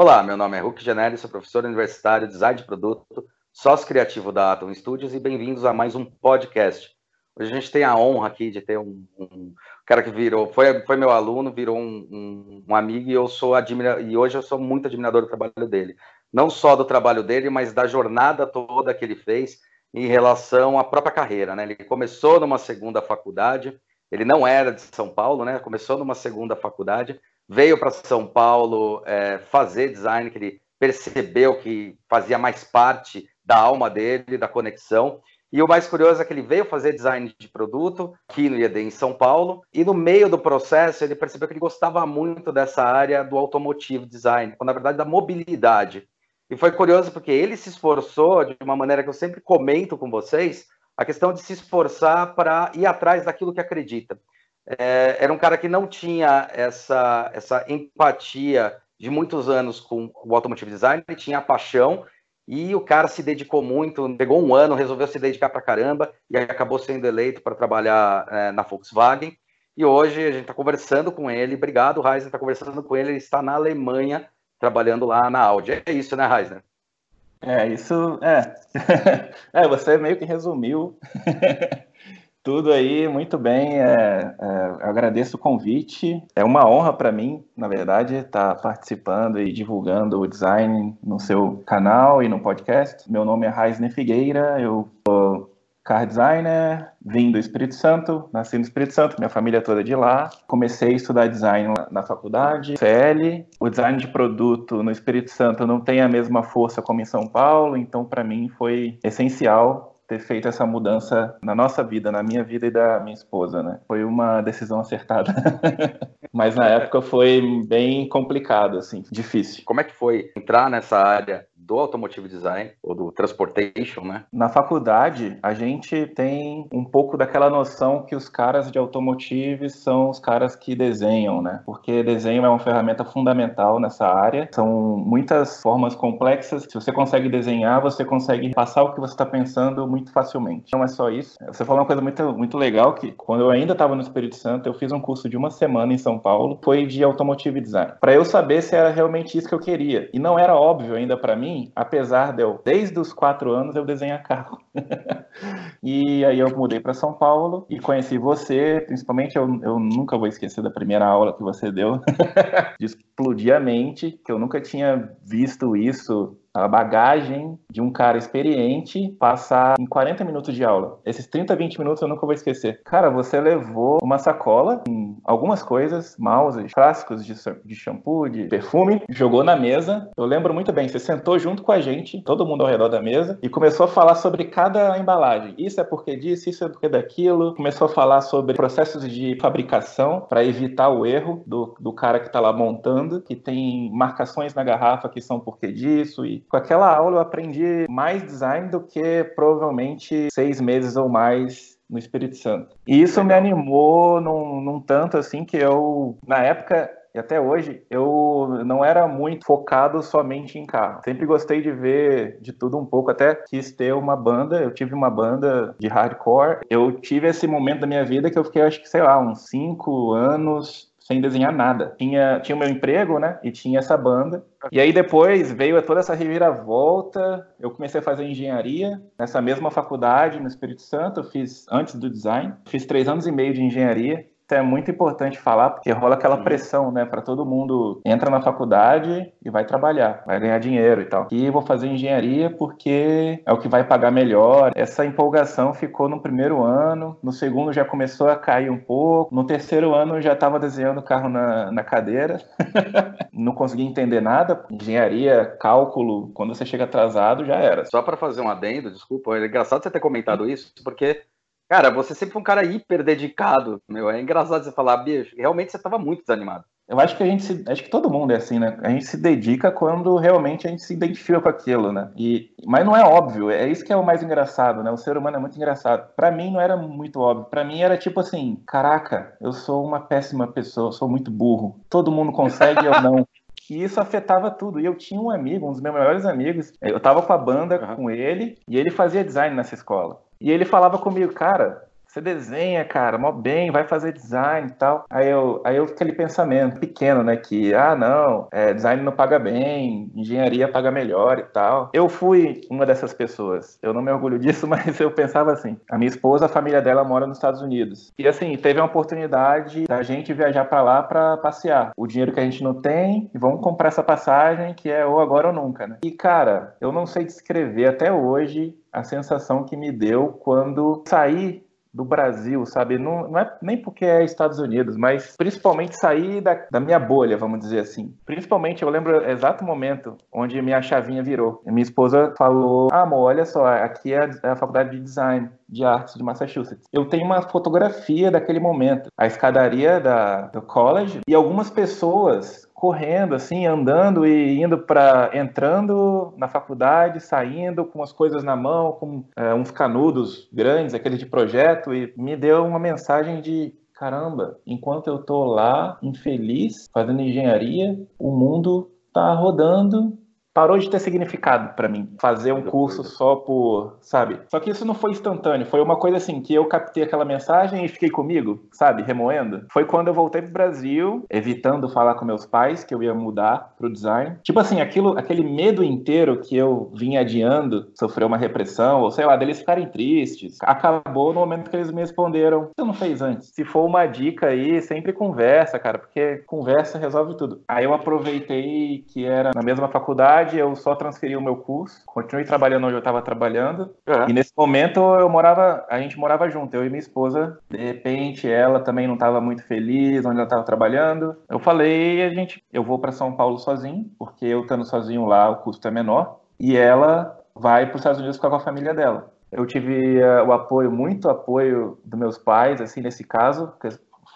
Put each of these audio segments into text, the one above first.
Olá, meu nome é Hulk Genelli, sou professor universitário, design de produto, sócio criativo da Atom Studios e bem-vindos a mais um podcast. Hoje a gente tem a honra aqui de ter um, um cara que virou, foi, foi meu aluno, virou um, um, um amigo e eu sou e hoje eu sou muito admirador do trabalho dele. Não só do trabalho dele, mas da jornada toda que ele fez em relação à própria carreira, né? Ele começou numa segunda faculdade, ele não era de São Paulo, né? Começou numa segunda faculdade, veio para São Paulo é, fazer design, que ele percebeu que fazia mais parte da alma dele, da conexão. E o mais curioso é que ele veio fazer design de produto aqui no IED em São Paulo, e no meio do processo ele percebeu que ele gostava muito dessa área do automotive design, quando na verdade da mobilidade. E foi curioso porque ele se esforçou de uma maneira que eu sempre comento com vocês, a questão de se esforçar para ir atrás daquilo que acredita. É, era um cara que não tinha essa, essa empatia de muitos anos com o automotive design, ele tinha a paixão e o cara se dedicou muito, pegou um ano, resolveu se dedicar para caramba e acabou sendo eleito para trabalhar é, na Volkswagen. E hoje a gente está conversando com ele. Obrigado, Reisner, está conversando com ele. Ele está na Alemanha trabalhando lá na Audi. É isso, né, Reisner? É, isso é. é, você meio que resumiu tudo aí muito bem. É, é, agradeço o convite. É uma honra para mim, na verdade, estar tá participando e divulgando o design no seu canal e no podcast. Meu nome é Raisne Figueira, eu sou car designer, vim do Espírito Santo, nasci no Espírito Santo, minha família toda é de lá. Comecei a estudar design na faculdade, CL. O design de produto no Espírito Santo não tem a mesma força como em São Paulo, então para mim foi essencial ter feito essa mudança na nossa vida, na minha vida e da minha esposa, né? Foi uma decisão acertada. Mas na época foi bem complicado, assim, difícil. Como é que foi entrar nessa área do automotive design ou do transportation, né? Na faculdade, a gente tem um pouco daquela noção que os caras de automotive são os caras que desenham, né? Porque desenho é uma ferramenta fundamental nessa área. São muitas formas complexas. Se você consegue desenhar, você consegue passar o que você está pensando muito facilmente. Não é só isso. Você falou uma coisa muito, muito legal que quando eu ainda estava no Espírito Santo, eu fiz um curso de uma semana em São Paulo, foi de automotive design, para eu saber se era realmente isso que eu queria. E não era óbvio ainda para mim apesar de eu, desde os quatro anos, eu desenhar carro. e aí eu mudei para São Paulo e conheci você, principalmente eu, eu nunca vou esquecer da primeira aula que você deu, de explodir a mente, que eu nunca tinha visto isso a bagagem de um cara experiente passar em 40 minutos de aula. Esses 30, 20 minutos eu nunca vou esquecer. Cara, você levou uma sacola com algumas coisas, mouse, frascos de, de shampoo, de perfume, jogou na mesa. Eu lembro muito bem, você sentou junto com a gente, todo mundo ao redor da mesa, e começou a falar sobre cada embalagem. Isso é porque disso, isso é porque daquilo. Começou a falar sobre processos de fabricação para evitar o erro do, do cara que está lá montando, que tem marcações na garrafa que são porque disso e com aquela aula eu aprendi mais design do que provavelmente seis meses ou mais no Espírito Santo. E isso me animou num, num tanto assim que eu, na época, e até hoje eu não era muito focado somente em carro. Sempre gostei de ver de tudo um pouco, até quis ter uma banda. Eu tive uma banda de hardcore. Eu tive esse momento da minha vida que eu fiquei, acho que, sei lá, uns cinco anos sem desenhar nada. Tinha, tinha o meu emprego, né? E tinha essa banda. E aí depois veio toda essa reviravolta. Eu comecei a fazer engenharia nessa mesma faculdade no Espírito Santo. Eu fiz antes do design. Fiz três anos e meio de engenharia é muito importante falar, porque rola aquela pressão, né, para todo mundo entra na faculdade e vai trabalhar, vai ganhar dinheiro e tal. E vou fazer engenharia porque é o que vai pagar melhor. Essa empolgação ficou no primeiro ano, no segundo já começou a cair um pouco, no terceiro ano já estava desenhando carro na, na cadeira, não conseguia entender nada. Engenharia, cálculo, quando você chega atrasado já era. Só para fazer um adendo, desculpa, é engraçado você ter comentado isso, porque Cara, você sempre foi um cara hiper dedicado, meu. É engraçado você falar, bicho, realmente você estava muito desanimado. Eu acho que a gente se, acho que todo mundo é assim, né? A gente se dedica quando realmente a gente se identifica com aquilo, né? E, mas não é óbvio, é isso que é o mais engraçado, né? O ser humano é muito engraçado. Para mim não era muito óbvio. Para mim era tipo assim, caraca, eu sou uma péssima pessoa, eu sou muito burro. Todo mundo consegue ou não. E isso afetava tudo. E eu tinha um amigo, um dos meus melhores amigos. Eu tava com a banda uhum. com ele e ele fazia design nessa escola. E ele falava comigo, cara, você desenha, cara, mó bem, vai fazer design e tal. Aí eu, aí eu aquele pensamento pequeno, né? Que, ah, não, é, design não paga bem, engenharia paga melhor e tal. Eu fui uma dessas pessoas. Eu não me orgulho disso, mas eu pensava assim. A minha esposa, a família dela mora nos Estados Unidos. E assim, teve a oportunidade da gente viajar para lá para passear. O dinheiro que a gente não tem, vamos comprar essa passagem que é ou agora ou nunca, né? E cara, eu não sei descrever até hoje a sensação que me deu quando saí do Brasil, sabe? Não, não, é nem porque é Estados Unidos, mas principalmente sair da, da, minha bolha, vamos dizer assim. Principalmente, eu lembro o exato momento onde minha chavinha virou. Minha esposa falou: amor, olha só, aqui é a, é a faculdade de design de artes de Massachusetts. Eu tenho uma fotografia daquele momento, a escadaria da, do college e algumas pessoas correndo assim, andando e indo para entrando na faculdade, saindo com as coisas na mão, com é, uns canudos grandes, aqueles de projeto e me deu uma mensagem de caramba, enquanto eu tô lá infeliz fazendo engenharia, o mundo tá rodando parou de ter significado para mim fazer um curso só por, sabe? Só que isso não foi instantâneo, foi uma coisa assim que eu captei aquela mensagem e fiquei comigo, sabe, remoendo. Foi quando eu voltei pro Brasil, evitando falar com meus pais que eu ia mudar pro design. Tipo assim, aquilo, aquele medo inteiro que eu vinha adiando, sofreu uma repressão ou sei lá, deles ficarem tristes. Acabou no momento que eles me responderam: "Você não fez antes?". Se for uma dica aí, sempre conversa, cara, porque conversa resolve tudo. Aí eu aproveitei que era na mesma faculdade eu só transferi o meu curso, continuei trabalhando onde eu estava trabalhando. E nesse momento eu morava, a gente morava junto, eu e minha esposa. De repente ela também não estava muito feliz onde ela estava trabalhando. Eu falei, a gente, eu vou para São Paulo sozinho, porque eu estando sozinho lá o custo é menor. E ela vai para os Estados Unidos ficar com a família dela. Eu tive uh, o apoio, muito apoio dos meus pais, assim, nesse caso,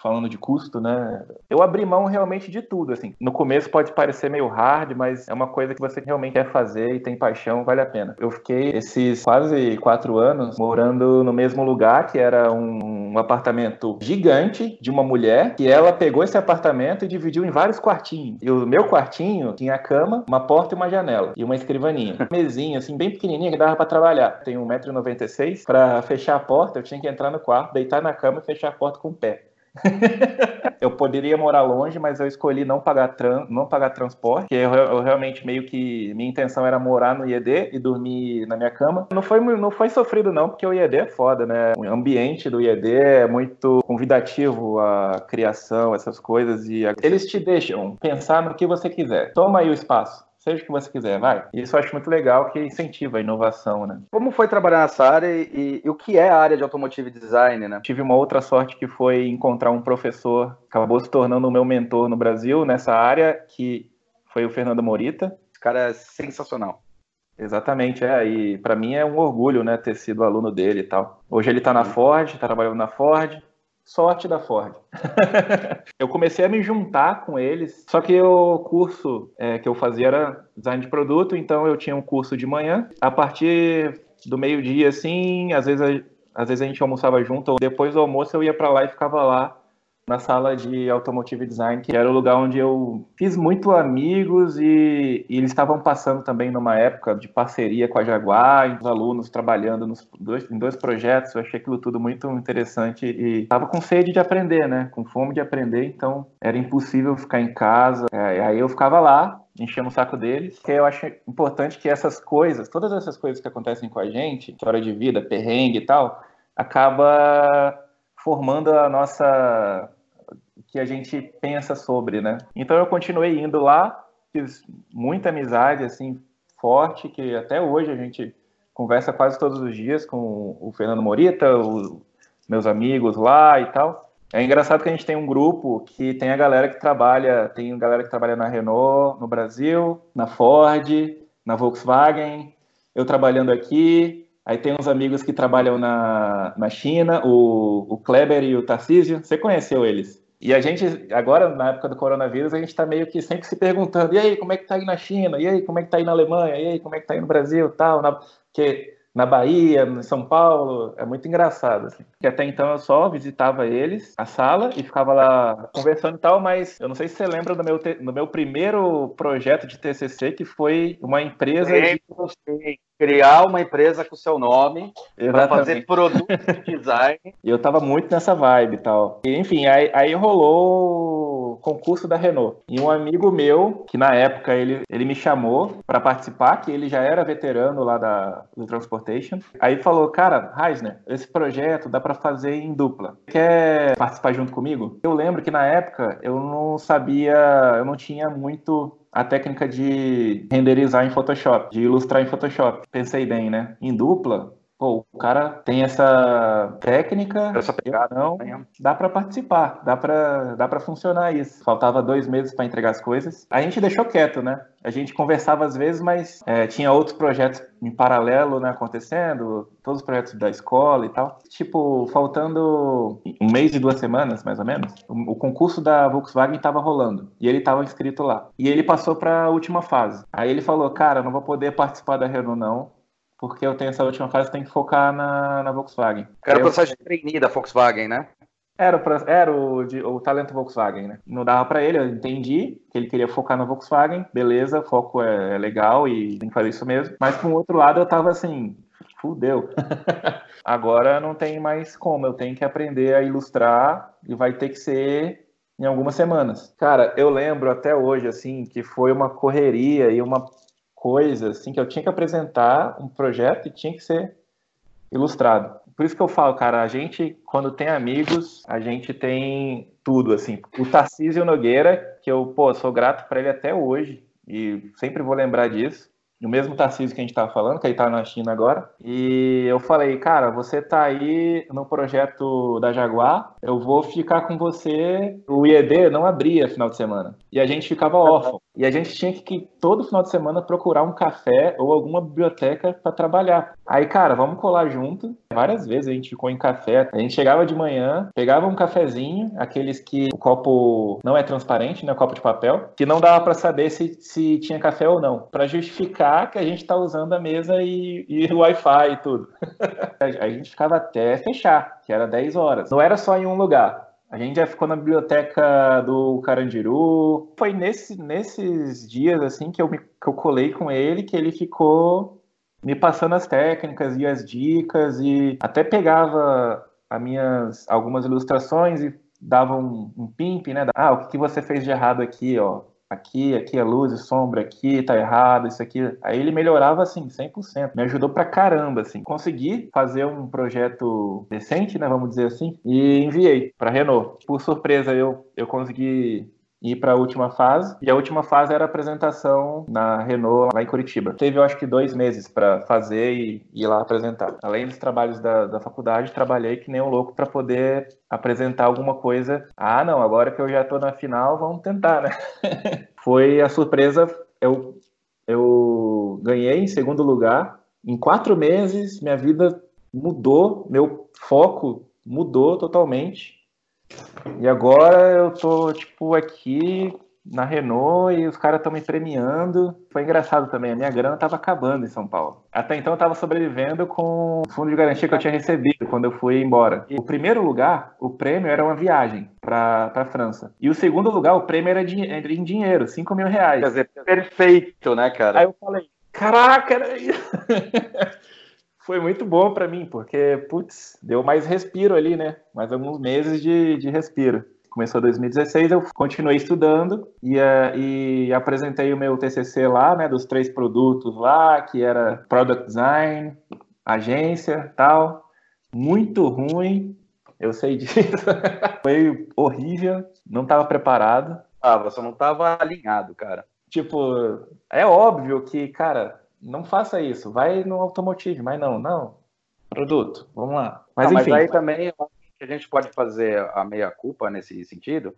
falando de custo, né? Eu abri mão realmente de tudo, assim. No começo pode parecer meio hard, mas é uma coisa que você realmente quer fazer e tem paixão, vale a pena. Eu fiquei esses quase quatro anos morando no mesmo lugar, que era um, um apartamento gigante de uma mulher, que ela pegou esse apartamento e dividiu em vários quartinhos. E o meu quartinho tinha a cama, uma porta e uma janela, e uma escrivaninha. Mesinha, assim, bem pequenininha, que dava para trabalhar. Tem 1,96m. Para fechar a porta, eu tinha que entrar no quarto, deitar na cama e fechar a porta com o pé. eu poderia morar longe, mas eu escolhi não pagar, não pagar transporte, porque eu, eu, realmente meio que minha intenção era morar no IED e dormir na minha cama. Não foi, não foi sofrido não, porque o IED é foda, né? O ambiente do IED é muito convidativo à criação, essas coisas e a... eles te deixam pensar no que você quiser. Toma aí o espaço seja o que você quiser, vai. Isso eu acho muito legal que incentiva a inovação, né? Como foi trabalhar nessa área e, e, o que é a área de automotive design, né? Tive uma outra sorte que foi encontrar um professor, acabou se tornando o meu mentor no Brasil nessa área, que foi o Fernando Morita. Esse cara é sensacional. Exatamente, é. E para mim é um orgulho, né, ter sido aluno dele e tal. Hoje ele está na Ford, tá trabalhando na Ford sorte da Ford. eu comecei a me juntar com eles, só que o curso é, que eu fazia era design de produto, então eu tinha um curso de manhã. A partir do meio-dia, assim, às vezes, a, às vezes a gente almoçava junto, ou depois do almoço eu ia para lá e ficava lá na sala de Automotive Design, que era o lugar onde eu fiz muito amigos e, e eles estavam passando também numa época de parceria com a Jaguar, os alunos trabalhando nos dois, em dois projetos, eu achei aquilo tudo muito interessante e estava com sede de aprender, né, com fome de aprender, então era impossível ficar em casa, é, aí eu ficava lá, enchendo o saco deles, que eu acho importante que essas coisas, todas essas coisas que acontecem com a gente, história de vida, perrengue e tal, acaba formando a nossa que a gente pensa sobre, né? Então eu continuei indo lá, fiz muita amizade assim forte que até hoje a gente conversa quase todos os dias com o Fernando Morita, os meus amigos lá e tal. É engraçado que a gente tem um grupo que tem a galera que trabalha, tem a galera que trabalha na Renault no Brasil, na Ford, na Volkswagen, eu trabalhando aqui, Aí tem uns amigos que trabalham na, na China, o, o Kleber e o Tarcísio. Você conheceu eles? E a gente, agora, na época do coronavírus, a gente está meio que sempre se perguntando: e aí, como é que tá aí na China? E aí, como é que tá aí na Alemanha? E aí, como é que tá aí no Brasil? Tal, na... Porque na Bahia, em São Paulo. É muito engraçado, assim. Que até então eu só visitava eles, a sala, e ficava lá conversando e tal, mas eu não sei se você lembra do meu, do meu primeiro projeto de TCC, que foi uma empresa de... Criar uma empresa com o seu nome para fazer produto de design. E eu tava muito nessa vibe e tal. E, enfim, aí, aí rolou o concurso da Renault. E um amigo meu, que na época ele, ele me chamou para participar, que ele já era veterano lá da, do Transportation. Aí falou, cara, Reisner, esse projeto dá para fazer em dupla. Quer participar junto comigo? Eu lembro que na época eu não sabia, eu não tinha muito a técnica de renderizar em Photoshop, de ilustrar em Photoshop. Pensei bem, né? Em dupla, pô, o cara tem essa técnica, essa pegada, não, dá para participar, dá para dá para funcionar isso. Faltava dois meses para entregar as coisas. A gente deixou quieto, né? A gente conversava às vezes, mas é, tinha outros projetos em paralelo, né, acontecendo, todos os projetos da escola e tal. Tipo, faltando um mês e duas semanas, mais ou menos, o, o concurso da Volkswagen estava rolando e ele estava inscrito lá. E ele passou para a última fase. Aí ele falou, cara, não vou poder participar da Renault não, porque eu tenho essa última fase, tem que focar na, na Volkswagen. Era o processo de trainee da Volkswagen, né? Era, era o, de, o talento Volkswagen, né? Não dava para ele, eu entendi que ele queria focar na Volkswagen, beleza, foco é, é, legal e tem que fazer isso mesmo. Mas por outro lado, eu tava assim, fudeu. Agora não tem mais como, eu tenho que aprender a ilustrar e vai ter que ser em algumas semanas. Cara, eu lembro até hoje, assim, que foi uma correria e uma coisa, assim, que eu tinha que apresentar um projeto e tinha que ser ilustrado. Por isso que eu falo, cara, a gente, quando tem amigos, a gente tem tudo, assim. O Tarcísio Nogueira, que eu, pô, sou grato para ele até hoje, e sempre vou lembrar disso o mesmo Tarcísio que a gente estava falando, que ele está na China agora. E eu falei, cara, você está aí no projeto da Jaguar, eu vou ficar com você. O IED não abria final de semana. E a gente ficava órfão. E a gente tinha que, todo final de semana, procurar um café ou alguma biblioteca para trabalhar. Aí, cara, vamos colar junto. Várias vezes a gente ficou em café. A gente chegava de manhã, pegava um cafezinho, aqueles que o copo não é transparente, né? Copo de papel, que não dava para saber se, se tinha café ou não. Para justificar que a gente está usando a mesa e, e o Wi-Fi e tudo. a gente ficava até fechar, que era 10 horas. Não era só em um lugar. A gente já ficou na biblioteca do Carandiru. Foi nesse, nesses dias assim que eu, me, que eu colei com ele que ele ficou me passando as técnicas e as dicas e até pegava as minhas algumas ilustrações e dava um, um pimp, né? Ah, o que, você fez de errado aqui, ó? Aqui, aqui é luz e sombra, aqui tá errado, isso aqui. Aí ele melhorava assim, 100%. Me ajudou pra caramba, assim. Consegui fazer um projeto decente, né? Vamos dizer assim, e enviei pra Renault. Por surpresa, eu, eu consegui ir para a última fase. E a última fase era a apresentação na Renault, lá em Curitiba. Teve, eu acho que, dois meses para fazer e ir lá apresentar. Além dos trabalhos da, da faculdade, trabalhei que nem um louco para poder apresentar alguma coisa. Ah, não, agora que eu já estou na final, vamos tentar, né? Foi a surpresa. Eu, eu ganhei em segundo lugar. Em quatro meses, minha vida mudou, meu foco mudou totalmente. E agora eu tô, tipo, aqui na Renault e os caras estão me premiando. Foi engraçado também, a minha grana tava acabando em São Paulo. Até então eu tava sobrevivendo com o fundo de garantia que eu tinha recebido quando eu fui embora. E o primeiro lugar, o prêmio era uma viagem pra, pra França. E o segundo lugar, o prêmio era, era em dinheiro, 5 mil reais. Quer dizer, perfeito, né, cara? Aí eu falei, caraca, era isso. foi muito bom para mim, porque, putz, deu mais respiro ali, né? Mais alguns meses de, de respiro. Começou 2016, eu continuei estudando e, uh, e apresentei o meu TCC lá, né, dos três produtos lá, que era Product Design, agência, tal. Muito ruim, eu sei disso. foi horrível, não estava preparado. Ah, você não estava alinhado, cara. Tipo, é óbvio que, cara, não faça isso, vai no automotive, mas não, não, produto, vamos lá. Mas, não, enfim, mas aí também a gente pode fazer a meia-culpa nesse sentido,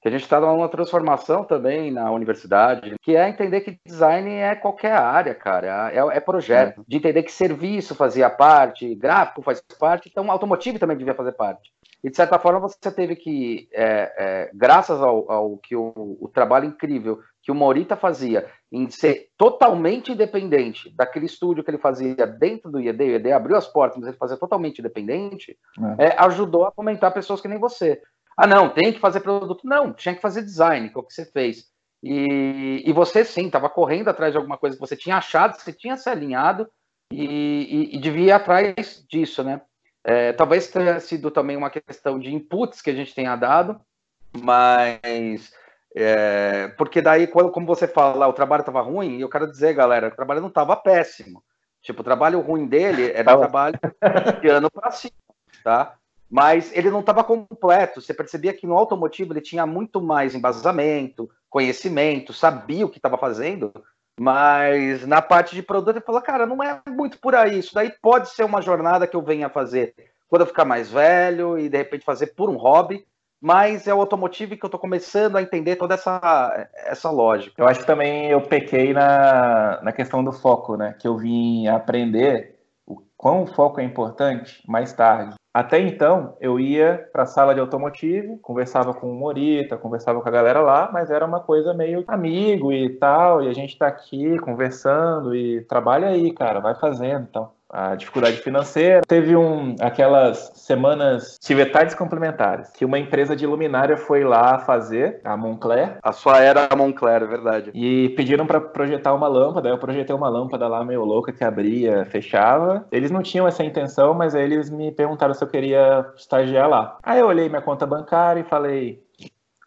que a gente está numa transformação também na universidade, que é entender que design é qualquer área, cara, é, é projeto, é. de entender que serviço fazia parte, gráfico faz parte, então automotive também devia fazer parte. E de certa forma você teve que, é, é, graças ao, ao, que o, o trabalho incrível que o Morita fazia em ser totalmente independente daquele estúdio que ele fazia dentro do IED, o IED abriu as portas, mas ele fazia totalmente independente, é. É, ajudou a fomentar pessoas que nem você. Ah, não, tem que fazer produto. Não, tinha que fazer design, que é o que você fez. E, e você sim, estava correndo atrás de alguma coisa que você tinha achado, você tinha se alinhado e, e, e devia ir atrás disso, né? É, talvez tenha sido também uma questão de inputs que a gente tenha dado, mas é, porque daí, como você fala, o trabalho estava ruim, eu quero dizer, galera, o trabalho não estava péssimo. Tipo, o trabalho ruim dele era um trabalho de ano para cima, tá? Mas ele não estava completo. Você percebia que no automotivo ele tinha muito mais embasamento, conhecimento, sabia o que estava fazendo, mas na parte de produto ele falou, cara, não é muito por aí. Isso daí pode ser uma jornada que eu venha fazer quando eu ficar mais velho e de repente fazer por um hobby, mas é o automotivo que eu estou começando a entender toda essa, essa lógica. Eu acho que também eu pequei na, na questão do foco, né? Que eu vim aprender o quão o foco é importante mais tarde. Até então, eu ia para a sala de automotivo, conversava com o Morita, conversava com a galera lá, mas era uma coisa meio amigo e tal, e a gente está aqui conversando e trabalha aí, cara, vai fazendo e tal a dificuldade financeira. Teve um, aquelas semanas tivetardes complementares, que uma empresa de luminária foi lá fazer, a Moncler. A sua era a Moncler, é verdade. E pediram para projetar uma lâmpada, eu projetei uma lâmpada lá meio louca que abria, fechava. Eles não tinham essa intenção, mas aí eles me perguntaram se eu queria estagiar lá. Aí eu olhei minha conta bancária e falei,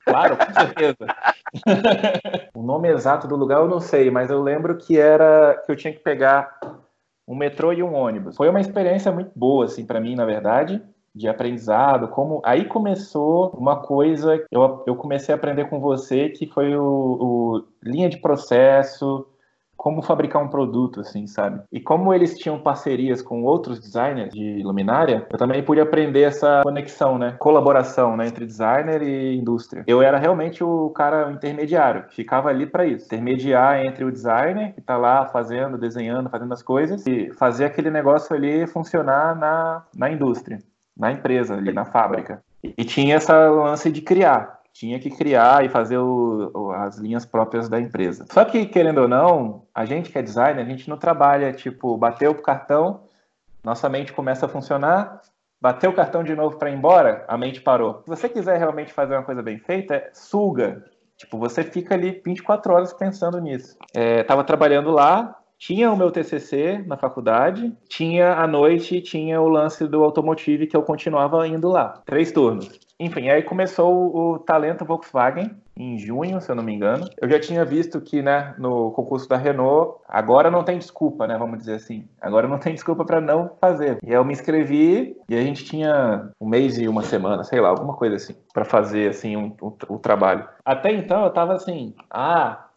Claro, com certeza. o nome exato do lugar eu não sei, mas eu lembro que era que eu tinha que pegar um metrô e um ônibus. Foi uma experiência muito boa, assim, para mim, na verdade, de aprendizado. Como aí começou uma coisa, eu, eu comecei a aprender com você, que foi o, o linha de processo, como fabricar um produto, assim, sabe? E como eles tinham parcerias com outros designers de luminária, eu também pude aprender essa conexão, né? Colaboração, né? Entre designer e indústria. Eu era realmente o cara intermediário, ficava ali para isso. Intermediar entre o designer, que tá lá fazendo, desenhando, fazendo as coisas, e fazer aquele negócio ali funcionar na, na indústria, na empresa ali, na fábrica. E, tinha essa lance de criar tinha que criar e fazer o, as linhas próprias da empresa. Só que, querendo ou não, a gente que é designer, a gente não trabalha, tipo, bateu o cartão, nossa mente começa a funcionar, bateu o cartão de novo para ir embora, a mente parou. Se você quiser realmente fazer uma coisa bem feita, suga. Tipo, você fica ali 24 horas pensando nisso. É, tava trabalhando lá, tinha o meu TCC na faculdade, tinha à noite, tinha o lance do automotive que eu continuava indo lá. Três turnos. Enfim, aí começou o Talento Volkswagen em junho, se eu não me engano. Eu já tinha visto que, né, no concurso da Renault, agora não tem desculpa, né, vamos dizer assim. Agora não tem desculpa para não fazer. E eu me inscrevi e a gente tinha um mês e uma semana, sei lá, alguma coisa assim, para fazer assim um, um, o trabalho. Até então eu tava assim, ah,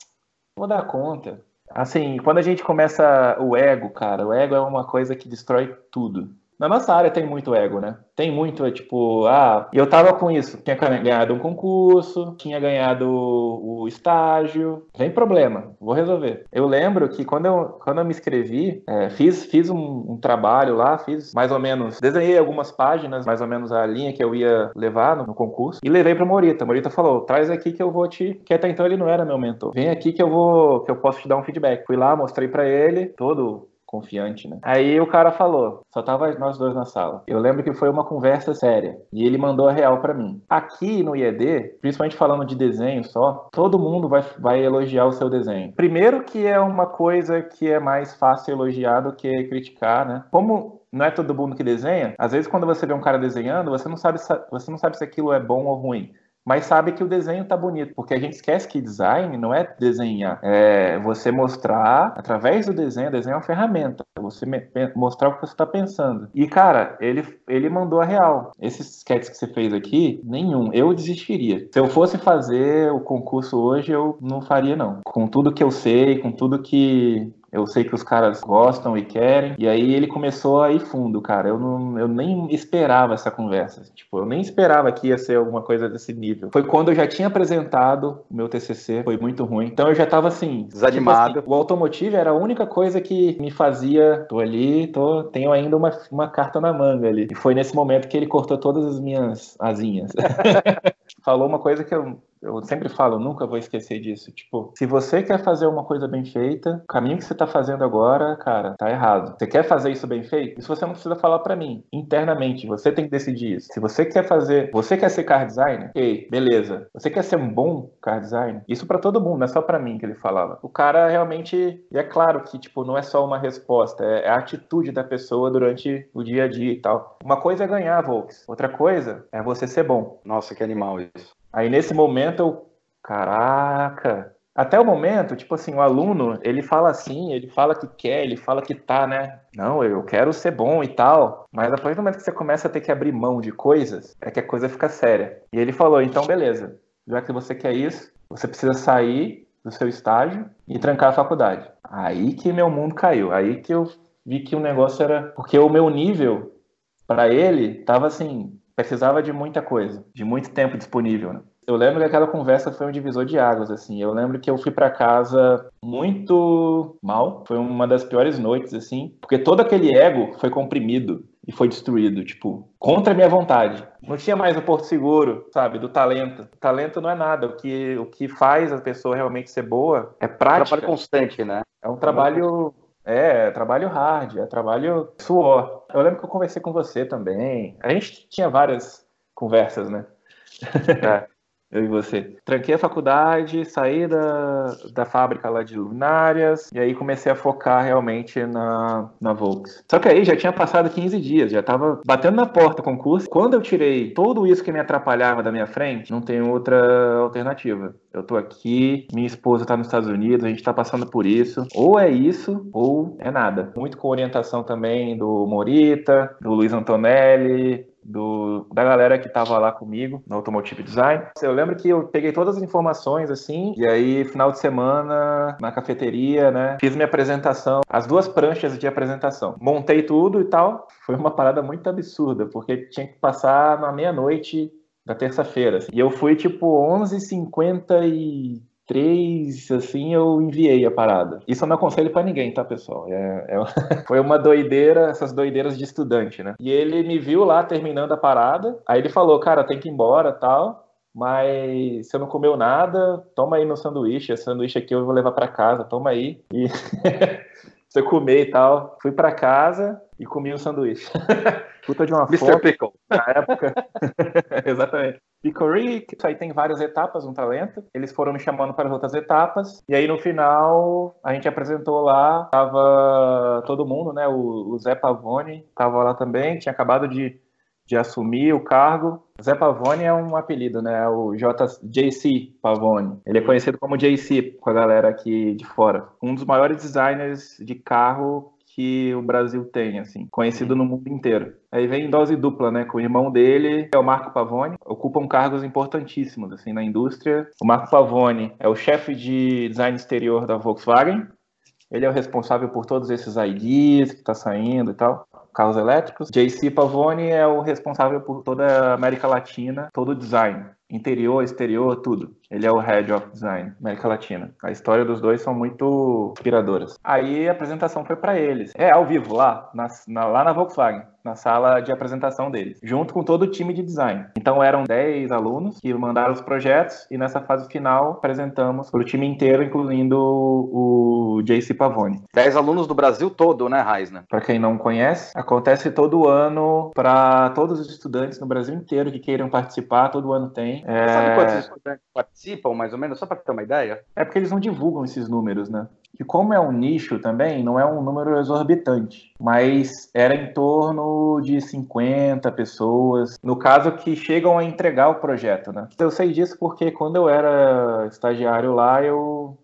vou dar conta. Assim, quando a gente começa o ego, cara, o ego é uma coisa que destrói tudo. Na nossa área tem muito ego, né? Tem muito, é tipo, ah, eu tava com isso, tinha ganhado um concurso, tinha ganhado o estágio, tem problema, vou resolver. Eu lembro que quando eu, quando eu me inscrevi, é, fiz, fiz um, um, trabalho lá, fiz mais ou menos, desenhei algumas páginas, mais ou menos a linha que eu ia levar no, no concurso, e levei pra Morita. Morita falou, traz aqui que eu vou te... Que até então ele não era meu mentor. Vem aqui que eu vou, que eu posso te dar um feedback. Fui lá, mostrei para ele, todo confiante, né? Aí o cara falou, só tava nós dois na sala. Eu lembro que foi uma conversa séria e ele mandou a real para mim. Aqui no IED, principalmente falando de desenho só, todo mundo vai, vai elogiar o seu desenho. Primeiro que é uma coisa que é mais fácil elogiar do que criticar, né? Como não é todo mundo que desenha, às vezes quando você vê um cara desenhando, você não sabe, você não sabe se aquilo é bom ou ruim mas sabe que o desenho tá bonito, porque a gente esquece que design não é desenhar, é você mostrar através do desenho, desenho é uma ferramenta, você mostrar o que você está pensando. E cara, ele ele mandou a real. Esses sketches que você fez aqui, nenhum, eu desistiria. Se eu fosse fazer o concurso hoje, eu não faria não. Com tudo que eu sei, com tudo que eu sei que os caras gostam e querem. E aí ele começou a ir fundo, cara. Eu, não, eu nem esperava essa conversa. Tipo, eu nem esperava que ia ser alguma coisa desse nível. Foi quando eu já tinha apresentado o meu TCC. Foi muito ruim. Então eu já tava assim... Desanimado. Tipo assim, o automotive era a única coisa que me fazia... Tô ali, tô, tenho ainda uma, uma carta na manga ali. E foi nesse momento que ele cortou todas as minhas asinhas. Falou uma coisa que eu eu sempre falo, nunca vou esquecer disso. Tipo, se você quer fazer uma coisa bem feita, o caminho que você tá fazendo agora, cara, tá errado. Você quer fazer isso bem feito? Isso você não precisa falar para mim. Internamente, você tem que decidir isso. Se você quer fazer, você quer ser car designer? Ok, beleza. Você quer ser um bom car designer? Isso para todo mundo, não é só para mim que ele falava. O cara realmente, e é claro que, tipo, não é só uma resposta, é, é a atitude da pessoa durante o dia a dia e tal. Uma coisa é ganhar, Volks. Outra coisa é você ser bom. Nossa, que animal isso. Aí nesse momento eu, caraca. Até o momento, tipo assim, o aluno, ele fala assim, ele fala que quer, ele fala que tá, né? Não, eu quero ser bom e tal. Mas a partir do momento que você começa a ter que abrir mão de coisas, é que a coisa fica séria. E ele falou, então beleza, já que você quer isso, você precisa sair do seu estágio e trancar a faculdade. Aí que meu mundo caiu. Aí que eu vi que o negócio era. Porque o meu nível, para ele, tava assim, precisava de muita coisa, de muito tempo disponível. Né? Eu lembro que aquela conversa foi um divisor de águas, assim. Eu lembro que eu fui para casa muito mal. Foi uma das piores noites, assim, porque todo aquele ego foi comprimido e foi destruído, tipo, contra a minha vontade. Não tinha mais o porto seguro, sabe, do talento. O talento não é nada. O que, o que faz a pessoa realmente ser boa é prática. É um trabalho constante, né? É um trabalho é, é, trabalho hard, é trabalho suor. Eu lembro que eu conversei com você também. A gente tinha várias conversas, né? É. Eu e você. Tranquei a faculdade, saí da, da fábrica lá de luminárias, e aí comecei a focar realmente na, na Volks. Só que aí já tinha passado 15 dias, já tava batendo na porta o concurso. Quando eu tirei tudo isso que me atrapalhava da minha frente, não tem outra alternativa. Eu tô aqui, minha esposa tá nos Estados Unidos, a gente tá passando por isso. Ou é isso, ou é nada. Muito com orientação também do Morita, do Luiz Antonelli, do, da galera que tava lá comigo no Automotive Design. Eu lembro que eu peguei todas as informações assim, e aí final de semana na cafeteria, né, fiz minha apresentação, as duas pranchas de apresentação. Montei tudo e tal. Foi uma parada muito absurda, porque tinha que passar na meia-noite da terça-feira. Assim. E eu fui tipo 11h50 e três, assim, eu enviei a parada. Isso eu não aconselho para ninguém, tá, pessoal? É, é... Foi uma doideira, essas doideiras de estudante, né? E ele me viu lá terminando a parada, aí ele falou, cara, tem que ir embora tal, mas você não comeu nada, toma aí no sanduíche, esse sanduíche aqui eu vou levar para casa, toma aí. E você comer e tal. Fui para casa e comi um sanduíche. Puta de uma Mr. fome. Pickle. Na época. Exatamente. Pickle isso aí tem várias etapas um talento. Eles foram me chamando para as outras etapas. E aí no final a gente apresentou lá, tava todo mundo, né? O, o Zé Pavone tava lá também, tinha acabado de, de assumir o cargo. Zé Pavone é um apelido, né? O JC Pavone. Ele é conhecido como JC com a galera aqui de fora. Um dos maiores designers de carro que o Brasil tem, assim, conhecido no mundo inteiro. Aí vem dose dupla, né, com o irmão dele, é o Marco Pavone, ocupam cargos importantíssimos, assim, na indústria. O Marco Pavone é o chefe de design exterior da Volkswagen, ele é o responsável por todos esses IDs que está saindo e tal, carros elétricos. JC Pavone é o responsável por toda a América Latina, todo o design interior, exterior, tudo. Ele é o Head of Design, América Latina. A história dos dois são muito inspiradoras. Aí a apresentação foi para eles. É ao vivo, lá na, na, lá na Volkswagen, na sala de apresentação deles, junto com todo o time de design. Então eram 10 alunos que mandaram os projetos e nessa fase final apresentamos para o time inteiro, incluindo o JC Pavone. 10 alunos do Brasil todo, né, Reisner? Para quem não conhece, acontece todo ano para todos os estudantes no Brasil inteiro que queiram participar, todo ano tem. É... Sabe quantos estudantes participam, mais ou menos, só para ter uma ideia? É porque eles não divulgam esses números, né? E como é um nicho também, não é um número exorbitante, mas era em torno de 50 pessoas, no caso que chegam a entregar o projeto, né? Eu sei disso porque quando eu era estagiário lá, eu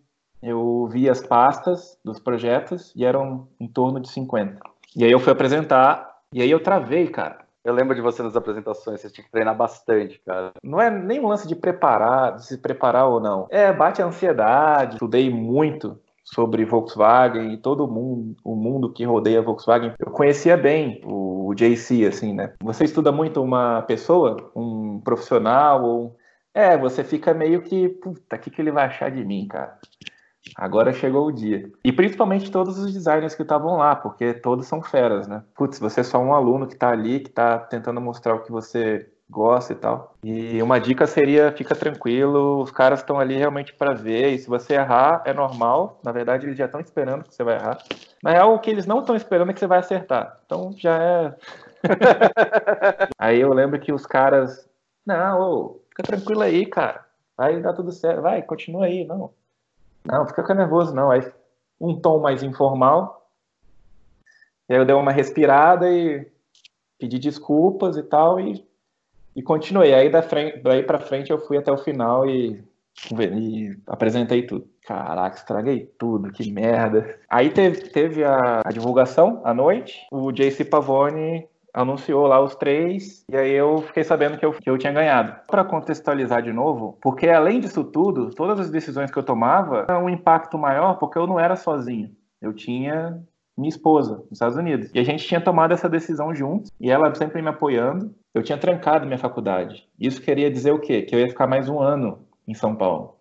eu vi as pastas dos projetos e eram em torno de 50. E aí eu fui apresentar e aí eu travei, cara. Eu lembro de você nas apresentações, você tinha que treinar bastante, cara. Não é nem um lance de preparar, de se preparar ou não. É, bate a ansiedade. Estudei muito sobre Volkswagen e todo mundo, o mundo que rodeia Volkswagen. Eu conhecia bem o, JC, assim, né? Você estuda muito uma pessoa, um profissional, ou. É, você fica meio que, puta, o que, que ele vai achar de mim, cara? Agora chegou o dia. E principalmente todos os designers que estavam lá, porque todos são feras, né? Putz, você é só um aluno que está ali, que está tentando mostrar o que você gosta e tal. E uma dica seria, fica tranquilo, os caras estão ali realmente para ver, e se você errar, é normal. Na verdade, eles já estão esperando que você vai errar. Na real, o que eles não estão esperando é que você vai acertar. Então já é. aí eu lembro que os caras. Não, ô, fica tranquilo aí, cara. Vai dar tudo certo. Vai, continua aí. Não. Não, fica nervoso, não. Aí um tom mais informal. E aí eu dei uma respirada e pedi desculpas e tal. E e continuei. Aí da frente, daí para frente eu fui até o final e, e, apresentei tudo. Caraca, estraguei tudo, que merda. Aí teve, teve a, a divulgação à noite. O JC Pavone anunciou lá os três, e aí eu fiquei sabendo que eu, que eu tinha ganhado. Para contextualizar de novo, porque além disso tudo, todas as decisões que eu tomava tinham um impacto maior, porque eu não era sozinho. Eu tinha minha esposa, nos Estados Unidos. E a gente tinha tomado essa decisão juntos, e ela sempre me apoiando eu tinha trancado minha faculdade. Isso queria dizer o quê? Que eu ia ficar mais um ano em São Paulo.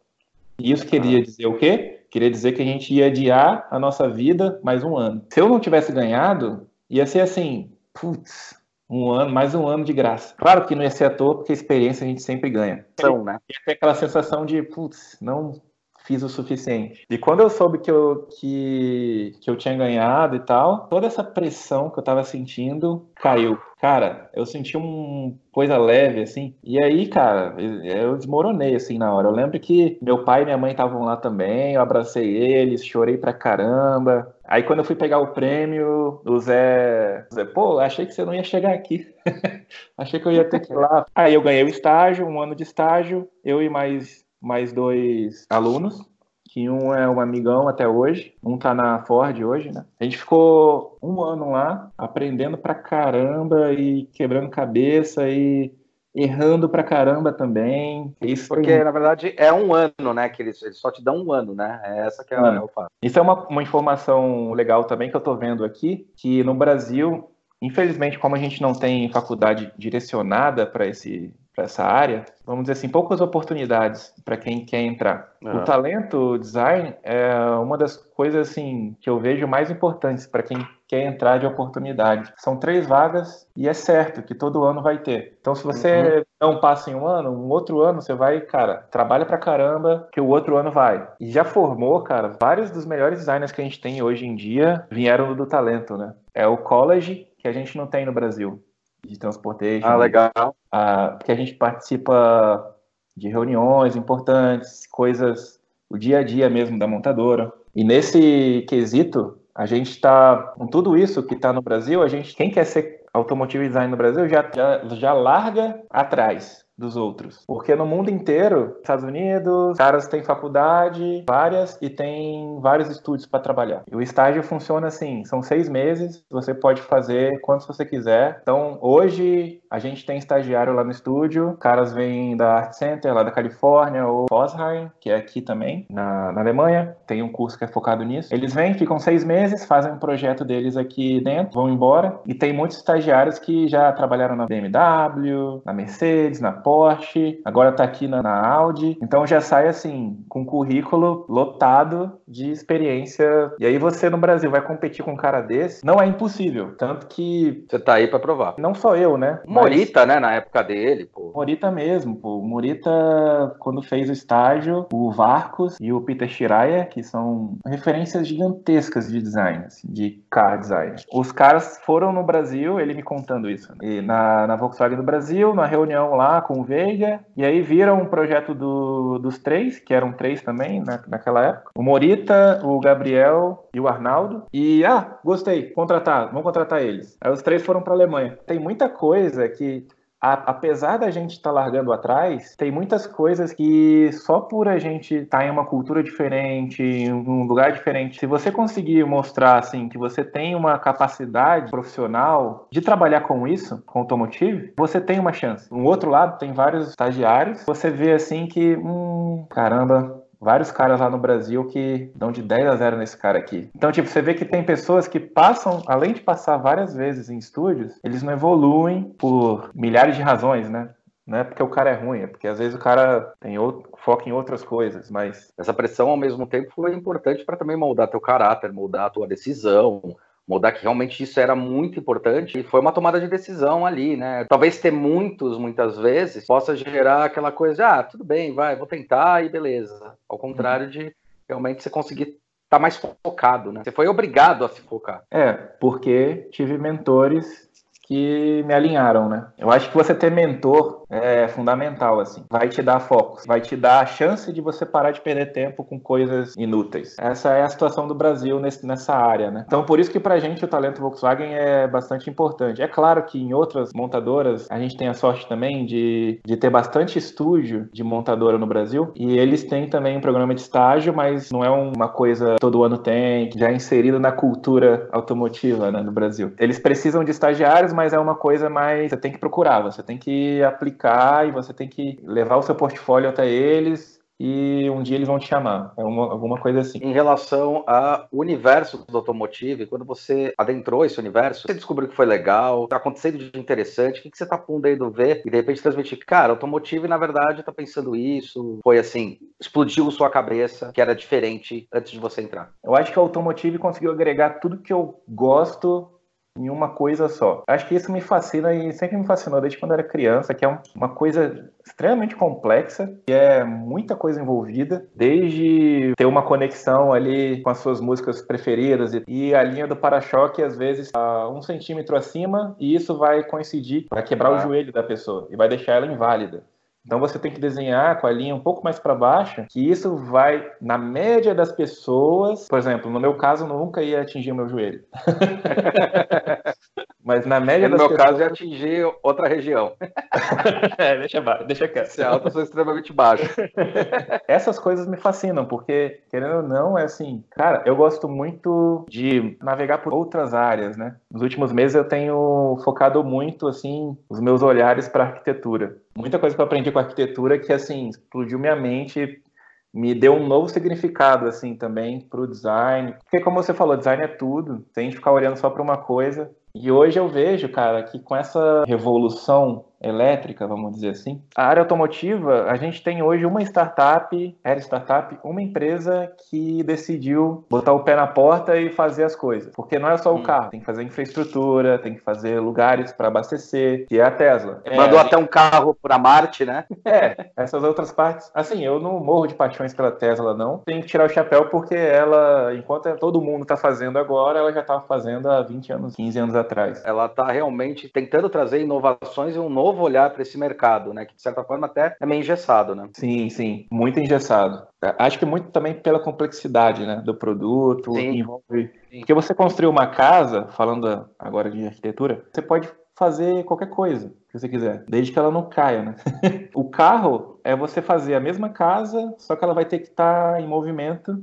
E isso queria dizer o quê? Queria dizer que a gente ia adiar a nossa vida mais um ano. Se eu não tivesse ganhado, ia ser assim, putz, um ano, mais um ano de graça. Claro que não ia ser à toa, porque a experiência a gente sempre ganha. Então, né? Ia ter aquela sensação de, putz, não fiz o suficiente. E quando eu soube que eu, que, que eu tinha ganhado e tal, toda essa pressão que eu tava sentindo caiu. Cara, eu senti uma coisa leve, assim. E aí, cara, eu desmoronei, assim, na hora. Eu lembro que meu pai e minha mãe estavam lá também, eu abracei eles, chorei pra caramba. Aí, quando eu fui pegar o prêmio, o Zé... O Zé pô, achei que você não ia chegar aqui. achei que eu ia ter que ir lá. Aí eu ganhei o estágio, um ano de estágio, eu e mais mais dois alunos, que um é um amigão até hoje, um tá na Ford hoje, né? A gente ficou um ano lá, aprendendo pra caramba e quebrando cabeça e errando pra caramba também. Isso Porque, foi... na verdade, é um ano, né? Que eles, eles só te dão um ano, né? É essa que é, é o fato. Isso é uma, uma informação legal também que eu tô vendo aqui, que no Brasil, infelizmente, como a gente não tem faculdade direcionada para esse para essa área, vamos dizer assim, poucas oportunidades para quem quer entrar. O talento o design é uma das coisas assim que eu vejo mais importantes para quem quer entrar de oportunidade. São três vagas e é certo que todo ano vai ter. Então, se você uhum. não passa em um ano, um outro ano você vai, cara, trabalha pra caramba que o outro ano vai. E já formou, cara, vários dos melhores designers que a gente tem hoje em dia vieram do talento, né? É o college que a gente não tem no Brasil de transportation. Ah, legal. Ah, que a gente participa de reuniões importantes, coisas, o dia a dia mesmo da montadora. E nesse quesito, a gente está, com tudo isso que está no Brasil, a gente, quem quer ser automotive design no Brasil já, já, já larga atrás dos outros. Porque no mundo inteiro, Estados Unidos, caras têm faculdade, várias, e tem vários estúdios para trabalhar. E o estágio funciona assim: são seis meses, você pode fazer quantos você quiser. Então, hoje, a gente tem estagiário lá no estúdio, caras vêm da Art Center, lá da Califórnia, ou Fosheim, que é aqui também, na, na Alemanha, tem um curso que é focado nisso. Eles vêm, ficam seis meses, fazem um projeto deles aqui dentro, vão embora, e tem muitos estagiários que já trabalharam na BMW, na Mercedes, na Porsche, agora está aqui na, na, Audi. Então já sai assim, com um currículo lotado de experiência. E aí você no Brasil vai competir com um cara desse, não é impossível. Tanto que. Você tá aí para provar. Não só eu, né? Morita, né? Na época dele, pô. Morita mesmo, pô. Morita, quando fez o estágio, o Varcos e o Peter Shiraya, que são referências gigantescas de design, assim, de car design. Os caras foram no Brasil, ele me contando isso, né? na, na Volkswagen do Brasil, na reunião lá com o Veiga, e aí viram um projeto do, dos três, que eram três também na, naquela época. O Morita, o Gabriel e o Arnaldo. E, ah, gostei, contratar, vamos contratar eles. Aí os três foram para Alemanha. Tem muita coisa que apesar da gente estar tá largando atrás, tem muitas coisas que só por a gente estar tá em uma cultura diferente, em um lugar diferente, se você conseguir mostrar assim que você tem uma capacidade profissional de trabalhar com isso, com automotive, você tem uma chance. No outro lado, tem vários estagiários, você vê assim que, hum, caramba, vários caras lá no Brasil que dão de 10 a 0 nesse cara aqui. Então, tipo, você vê que tem pessoas que passam, além de passar várias vezes em estúdios, eles não evoluem por milhares de razões, né? Não é porque o cara é ruim, é porque às vezes o cara tem outro, foca em outras coisas, mas... Essa pressão, ao mesmo tempo, foi importante para também moldar teu caráter, moldar a tua decisão, mudar que realmente isso era muito importante e foi uma tomada de decisão ali, né? Talvez ter muitos, muitas vezes, possa gerar aquela coisa de, ah, tudo bem, vai, vou tentar e beleza. Ao contrário de realmente você conseguir estar tá mais focado, né? Você foi obrigado a se focar. É, porque tive mentores que me alinharam, né? Eu acho que você ter mentor é fundamental, assim. Vai te dar foco, vai te dar a chance de você parar de perder tempo com coisas inúteis. Essa é a situação do Brasil nesse, nessa área, né? Então, por isso que pra gente o talento Volkswagen é bastante importante. É claro que em outras montadoras a gente tem a sorte também de, de ter bastante estúdio de montadora no Brasil e eles têm também um programa de estágio, mas não é uma coisa todo ano tem, já é inserido na cultura automotiva né, no Brasil. Eles precisam de estagiários, mas é uma coisa mais. Você tem que procurar, você tem que aplicar e você tem que levar o seu portfólio até eles e um dia eles vão te chamar. É uma, alguma coisa assim. Em relação ao universo do automotive, quando você adentrou esse universo, você descobriu que foi legal, tá acontecendo de interessante, o que, que você tá podendo ver e de repente transmitir? Cara, automotive, na verdade, tá pensando isso, foi assim, explodiu sua cabeça, que era diferente antes de você entrar. Eu acho que a automotive conseguiu agregar tudo que eu gosto em uma coisa só. Acho que isso me fascina e sempre me fascinou desde quando era criança, que é uma coisa extremamente complexa, e é muita coisa envolvida, desde ter uma conexão ali com as suas músicas preferidas e a linha do para-choque às vezes a um centímetro acima e isso vai coincidir, vai quebrar o joelho da pessoa e vai deixar ela inválida. Então você tem que desenhar com a linha um pouco mais para baixo, que isso vai, na média das pessoas, por exemplo, no meu caso, nunca ia atingir o meu joelho. Mas na média no meu pessoas... caso, ia atingir outra região. é, deixa baixo, deixa quieto. Se alto, sou extremamente baixo. Essas coisas me fascinam, porque, querendo ou não, é assim, cara, eu gosto muito de navegar por outras áreas, né? Nos últimos meses eu tenho focado muito, assim, os meus olhares para arquitetura muita coisa que eu aprendi com arquitetura que, assim, explodiu minha mente, me deu um novo significado, assim, também para o design. Porque, como você falou, design é tudo, tem que ficar olhando só para uma coisa. E hoje eu vejo, cara, que com essa revolução elétrica, vamos dizer assim. A área automotiva, a gente tem hoje uma startup, era startup, uma empresa que decidiu botar o pé na porta e fazer as coisas. Porque não é só o hum. carro, tem que fazer infraestrutura, tem que fazer lugares para abastecer, que é a Tesla. É, Mandou até um carro para Marte, né? É, essas outras partes. Assim, eu não morro de paixões pela Tesla, não. Tem que tirar o chapéu porque ela, enquanto todo mundo está fazendo agora, ela já estava fazendo há 20 anos, 15 anos atrás. Ela está realmente tentando trazer inovações e um novo novo olhar para esse mercado, né? Que de certa forma até é meio engessado, né? Sim, sim, muito engessado. Acho que muito também pela complexidade, né, do produto, sim. envolve. Sim. Porque você construir uma casa, falando agora de arquitetura, você pode fazer qualquer coisa que você quiser, desde que ela não caia, né? o carro é você fazer a mesma casa, só que ela vai ter que estar em movimento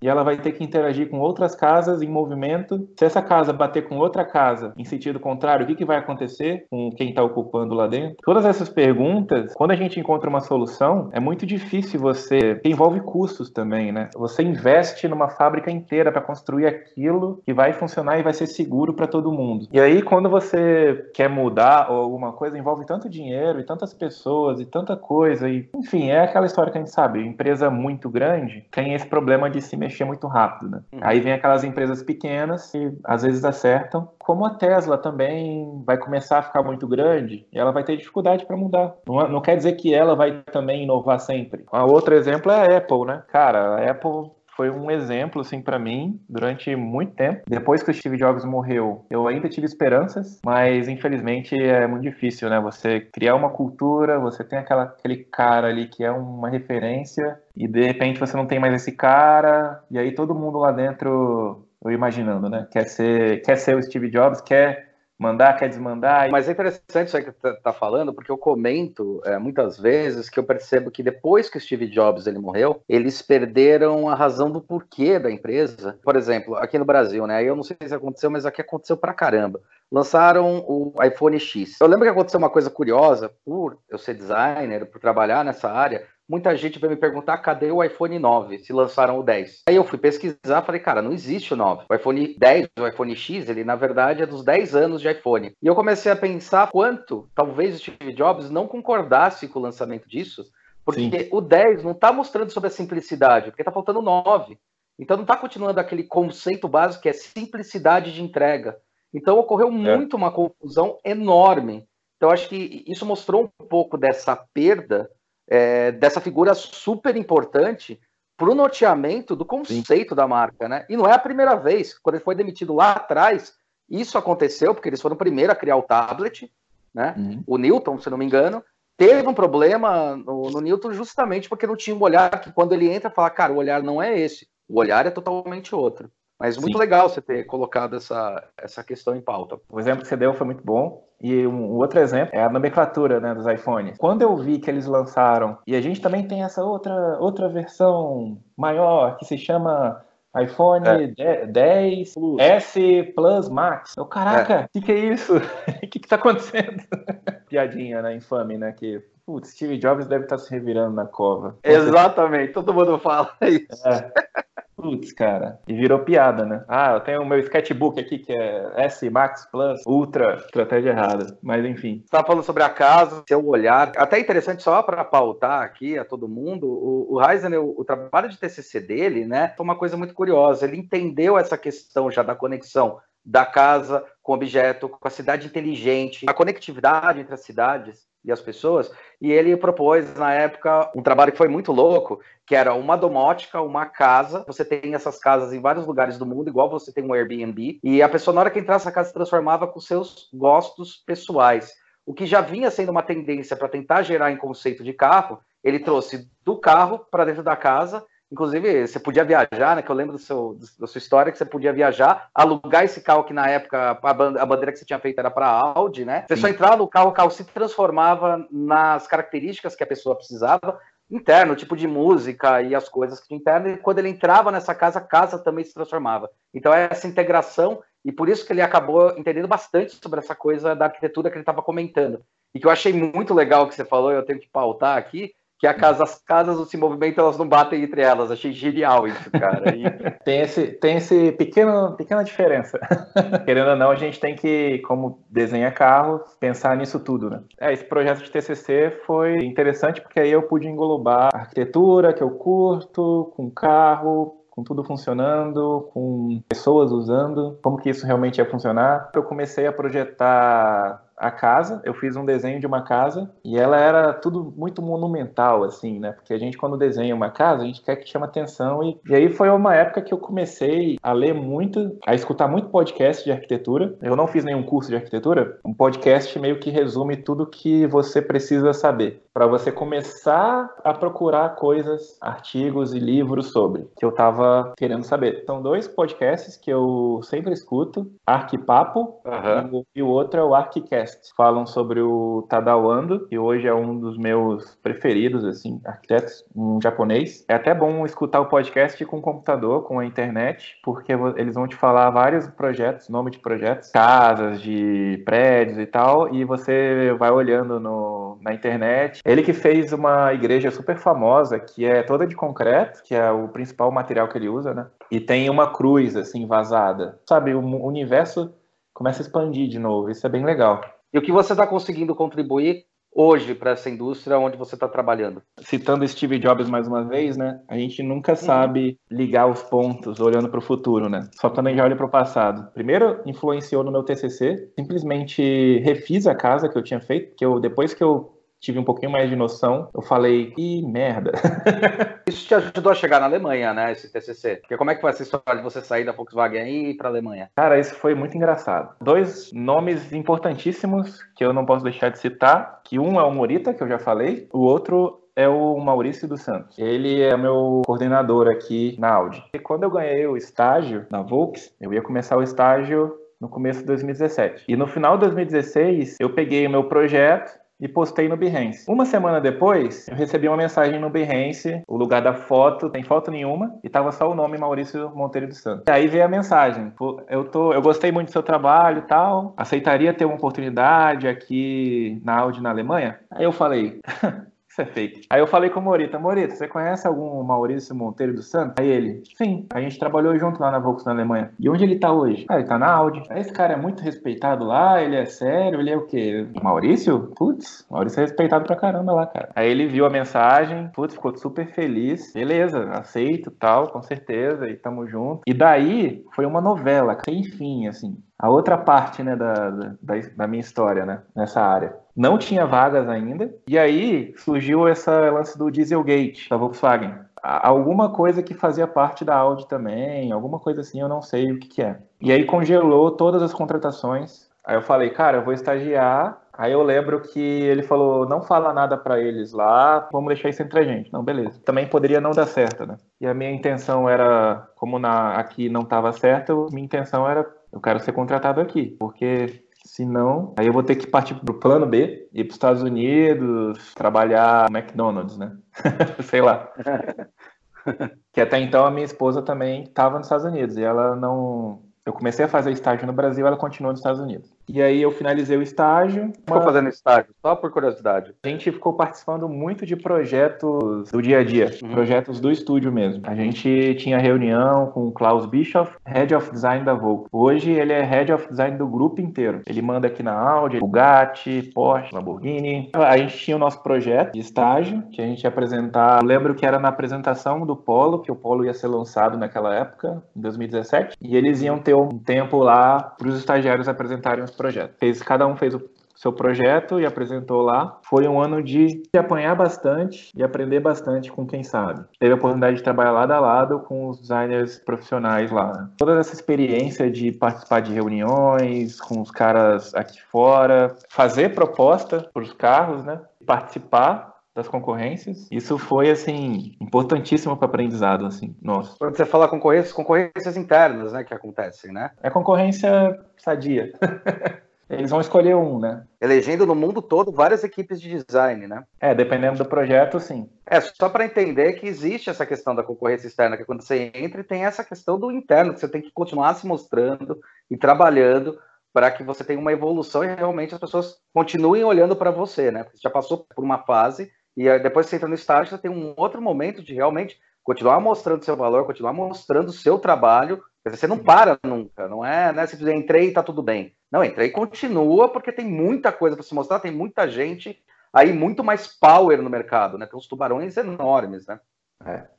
e ela vai ter que interagir com outras casas em movimento. Se essa casa bater com outra casa em sentido contrário, o que, que vai acontecer com quem está ocupando lá dentro? Todas essas perguntas, quando a gente encontra uma solução, é muito difícil você. envolve custos também, né? Você investe numa fábrica inteira para construir aquilo que vai funcionar e vai ser seguro para todo mundo. E aí, quando você quer mudar ou alguma coisa, envolve tanto dinheiro e tantas pessoas e tanta coisa. E, enfim, é aquela história que a gente sabe: empresa muito grande tem esse problema de se mexer muito rápido, né? Uhum. Aí vem aquelas empresas pequenas que às vezes acertam, como a Tesla também vai começar a ficar muito grande e ela vai ter dificuldade para mudar. Não, não quer dizer que ela vai também inovar sempre. Um outro exemplo é a Apple, né? Cara, a Apple foi um exemplo assim para mim durante muito tempo. Depois que o Steve Jobs morreu, eu ainda tive esperanças, mas infelizmente é muito difícil, né? Você criar uma cultura, você tem aquela, aquele cara ali que é uma referência e de repente você não tem mais esse cara e aí todo mundo lá dentro, eu imaginando, né? Quer ser, quer ser o Steve Jobs, quer mandar, quer desmandar. Mas é interessante isso aí que você está falando, porque eu comento é, muitas vezes que eu percebo que depois que o Steve Jobs ele morreu, eles perderam a razão do porquê da empresa. Por exemplo, aqui no Brasil, né? Eu não sei se aconteceu, mas aqui aconteceu pra caramba. Lançaram o iPhone X. Eu lembro que aconteceu uma coisa curiosa, por eu ser designer, por trabalhar nessa área, muita gente veio me perguntar cadê o iPhone 9, se lançaram o 10. Aí eu fui pesquisar, falei, cara, não existe o 9. O iPhone 10, o iPhone X, ele na verdade é dos 10 anos de iPhone. E eu comecei a pensar quanto talvez o Steve Jobs não concordasse com o lançamento disso, porque Sim. o 10 não está mostrando sobre a simplicidade, porque está faltando o 9. Então não está continuando aquele conceito básico que é simplicidade de entrega. Então ocorreu é. muito uma confusão enorme. Então acho que isso mostrou um pouco dessa perda é, dessa figura super importante para o norteamento do conceito Sim. da marca, né? E não é a primeira vez. Quando ele foi demitido lá atrás, isso aconteceu porque eles foram o primeiro a criar o tablet, né? Uhum. O Newton, se não me engano, teve um problema no, no, Newton justamente porque não tinha um olhar que quando ele entra fala, cara, o olhar não é esse, o olhar é totalmente outro. Mas muito Sim. legal você ter colocado essa, essa questão em pauta. O exemplo que você deu foi muito bom. E um outro exemplo é a nomenclatura né, dos iPhones. Quando eu vi que eles lançaram, e a gente também tem essa outra, outra versão maior que se chama iPhone é. 10 Plus. S Plus Max. Eu, caraca, o é. que, que é isso? O que, que tá acontecendo? Piadinha, né? Infame, né? Que Putz, Steve Jobs deve estar tá se revirando na cova. Exatamente, todo mundo fala isso. É. Putz, cara. E virou piada, né? Ah, eu tenho o meu sketchbook aqui que é S Max Plus Ultra. Estratégia errada. Mas enfim. Você tava falando sobre a casa, seu olhar. Até interessante, só para pautar aqui a todo mundo, o, o Heisen, o, o, trabalho de TCC dele, né, foi uma coisa muito curiosa. Ele entendeu essa questão já da conexão da casa com objeto, com a cidade inteligente, a conectividade entre as cidades e as pessoas, e ele propôs na época um trabalho que foi muito louco, que era uma domótica, uma casa. Você tem essas casas em vários lugares do mundo, igual você tem um Airbnb, e a pessoa na hora que entrasse nessa casa se transformava com seus gostos pessoais. O que já vinha sendo uma tendência para tentar gerar em conceito de carro, ele trouxe do carro para dentro da casa Inclusive, você podia viajar, né? Que eu lembro do seu, da sua história, que você podia viajar, alugar esse carro que na época a bandeira que você tinha feito era para Audi, né? Você Sim. só entrava no carro, o carro se transformava nas características que a pessoa precisava, interno, o tipo de música e as coisas que tinha interno, e quando ele entrava nessa casa, a casa também se transformava. Então, é essa integração, e por isso que ele acabou entendendo bastante sobre essa coisa da arquitetura que ele estava comentando. E que eu achei muito legal que você falou, eu tenho que pautar aqui, que a casa, as casas se movimentam, elas não batem entre elas. Achei genial isso, cara. E... tem esse, tem esse pequeno, pequena diferença. Querendo ou não, a gente tem que, como desenha carro, pensar nisso tudo, né? É, esse projeto de TCC foi interessante porque aí eu pude englobar a arquitetura que eu curto, com carro, com tudo funcionando, com pessoas usando, como que isso realmente ia funcionar. Eu comecei a projetar a casa, eu fiz um desenho de uma casa e ela era tudo muito monumental, assim, né? Porque a gente, quando desenha uma casa, a gente quer que chame atenção. E, e aí foi uma época que eu comecei a ler muito, a escutar muito podcast de arquitetura. Eu não fiz nenhum curso de arquitetura. Um podcast meio que resume tudo que você precisa saber para você começar a procurar coisas, artigos e livros sobre que eu tava querendo saber. São dois podcasts que eu sempre escuto, Arquipapo uhum. e o outro é o Arquicast falam sobre o Tadao Ando, que hoje é um dos meus preferidos, assim, arquitetos, um japonês. É até bom escutar o podcast com o computador, com a internet, porque eles vão te falar vários projetos, nome de projetos, casas, de prédios e tal, e você vai olhando no, na internet. Ele que fez uma igreja super famosa, que é toda de concreto, que é o principal material que ele usa, né? E tem uma cruz, assim, vazada. Sabe, o universo começa a expandir de novo. Isso é bem legal. E o que você está conseguindo contribuir hoje para essa indústria onde você está trabalhando? Citando Steve Jobs mais uma vez, né? A gente nunca uhum. sabe ligar os pontos olhando para o futuro, né? Só quando a gente olha para o passado. Primeiro, influenciou no meu TCC. Simplesmente refiz a casa que eu tinha feito, que eu depois que eu tive um pouquinho mais de noção, eu falei, que merda. Isso te ajudou a chegar na Alemanha, né, esse TCC? Porque como é que foi essa história de você sair da Volkswagen e ir para a Alemanha? Cara, isso foi muito engraçado. Dois nomes importantíssimos que eu não posso deixar de citar, que um é o Morita, que eu já falei, o outro é o Maurício dos Santos. Ele é meu coordenador aqui na Audi. E quando eu ganhei o estágio na Volks, eu ia começar o estágio no começo de 2017. E no final de 2016, eu peguei o meu projeto e postei no Behance. Uma semana depois, eu recebi uma mensagem no Behance, o lugar da foto, tem foto nenhuma, e tava só o nome Maurício Monteiro dos Santos. E aí veio a mensagem, eu, tô, eu gostei muito do seu trabalho e tal, aceitaria ter uma oportunidade aqui na Audi na Alemanha? Aí eu falei, isso é fake. Aí eu falei com o Morita, Morita, você conhece algum Maurício Monteiro do Santos? Aí ele, sim, a gente trabalhou junto lá na Volks na Alemanha. E onde ele tá hoje? Ah, ele tá na Audi. Esse cara é muito respeitado lá, ele é sério, ele é o quê? Maurício? Putz, Maurício é respeitado pra caramba lá, cara. Aí ele viu a mensagem, putz, ficou super feliz. Beleza, aceito, tal, com certeza, e tamo junto. E daí foi uma novela, sem fim, assim a outra parte né, da, da, da, minha história né, nessa área. Não tinha vagas ainda, e aí surgiu essa lance do Dieselgate da Volkswagen. Alguma coisa que fazia parte da Audi também, alguma coisa assim, eu não sei o que, que é. E aí congelou todas as contratações. Aí eu falei, cara, eu vou estagiar. Aí eu lembro que ele falou, não fala nada para eles lá, vamos deixar isso entre a gente. Não, beleza. Também poderia não dar certo, né? E a minha intenção era, como na, aqui não estava certo, minha intenção era eu quero ser contratado aqui, porque senão, aí eu vou ter que partir para o plano B, ir para os Estados Unidos, trabalhar no McDonald's, né? Sei lá. que até então a minha esposa também estava nos Estados Unidos e ela não. Eu comecei a fazer estágio no Brasil, ela continuou nos Estados Unidos. E aí eu finalizei o estágio. Ficou fazendo estágio, só por curiosidade. A gente ficou participando muito de projetos do dia a dia, uhum. projetos do estúdio mesmo. A gente tinha reunião com o Klaus Bischoff, Head of Design da Volvo. Hoje ele é Head of Design do grupo inteiro. Ele manda aqui na Audi, Bugatti, Porsche, Lamborghini. A gente tinha o nosso projeto de estágio, que a gente ia apresentar. Eu lembro que era na apresentação do Polo, que o Polo ia ser lançado naquela época, em 2017. E eles iam ter um tempo lá para os estagiários apresentarem os projeto. Fez, cada um fez o seu projeto e apresentou lá. Foi um ano de apanhar bastante e aprender bastante com quem sabe. Teve a oportunidade de trabalhar lado a lado com os designers profissionais lá. Toda essa experiência de participar de reuniões com os caras aqui fora, fazer proposta para os carros, né? Participar das concorrências. Isso foi, assim, importantíssimo para aprendizado, assim, nossa. Quando você fala concorrências, concorrências internas, né, que acontecem, né? É concorrência sadia. Eles vão escolher um, né? Elegendo no mundo todo várias equipes de design, né? É, dependendo do projeto, sim. É, só para entender que existe essa questão da concorrência externa, que quando você entra, tem essa questão do interno, que você tem que continuar se mostrando e trabalhando para que você tenha uma evolução e realmente as pessoas continuem olhando para você, né? Porque você já passou por uma fase e aí, depois que você entra no estágio, você tem um outro momento de realmente continuar mostrando seu valor, continuar mostrando o seu trabalho. Você não para nunca, não é né, simplesmente entrei e tá tudo bem. Não, entrei e continua, porque tem muita coisa para se mostrar, tem muita gente aí, muito mais power no mercado, né? Tem uns tubarões enormes, né? É.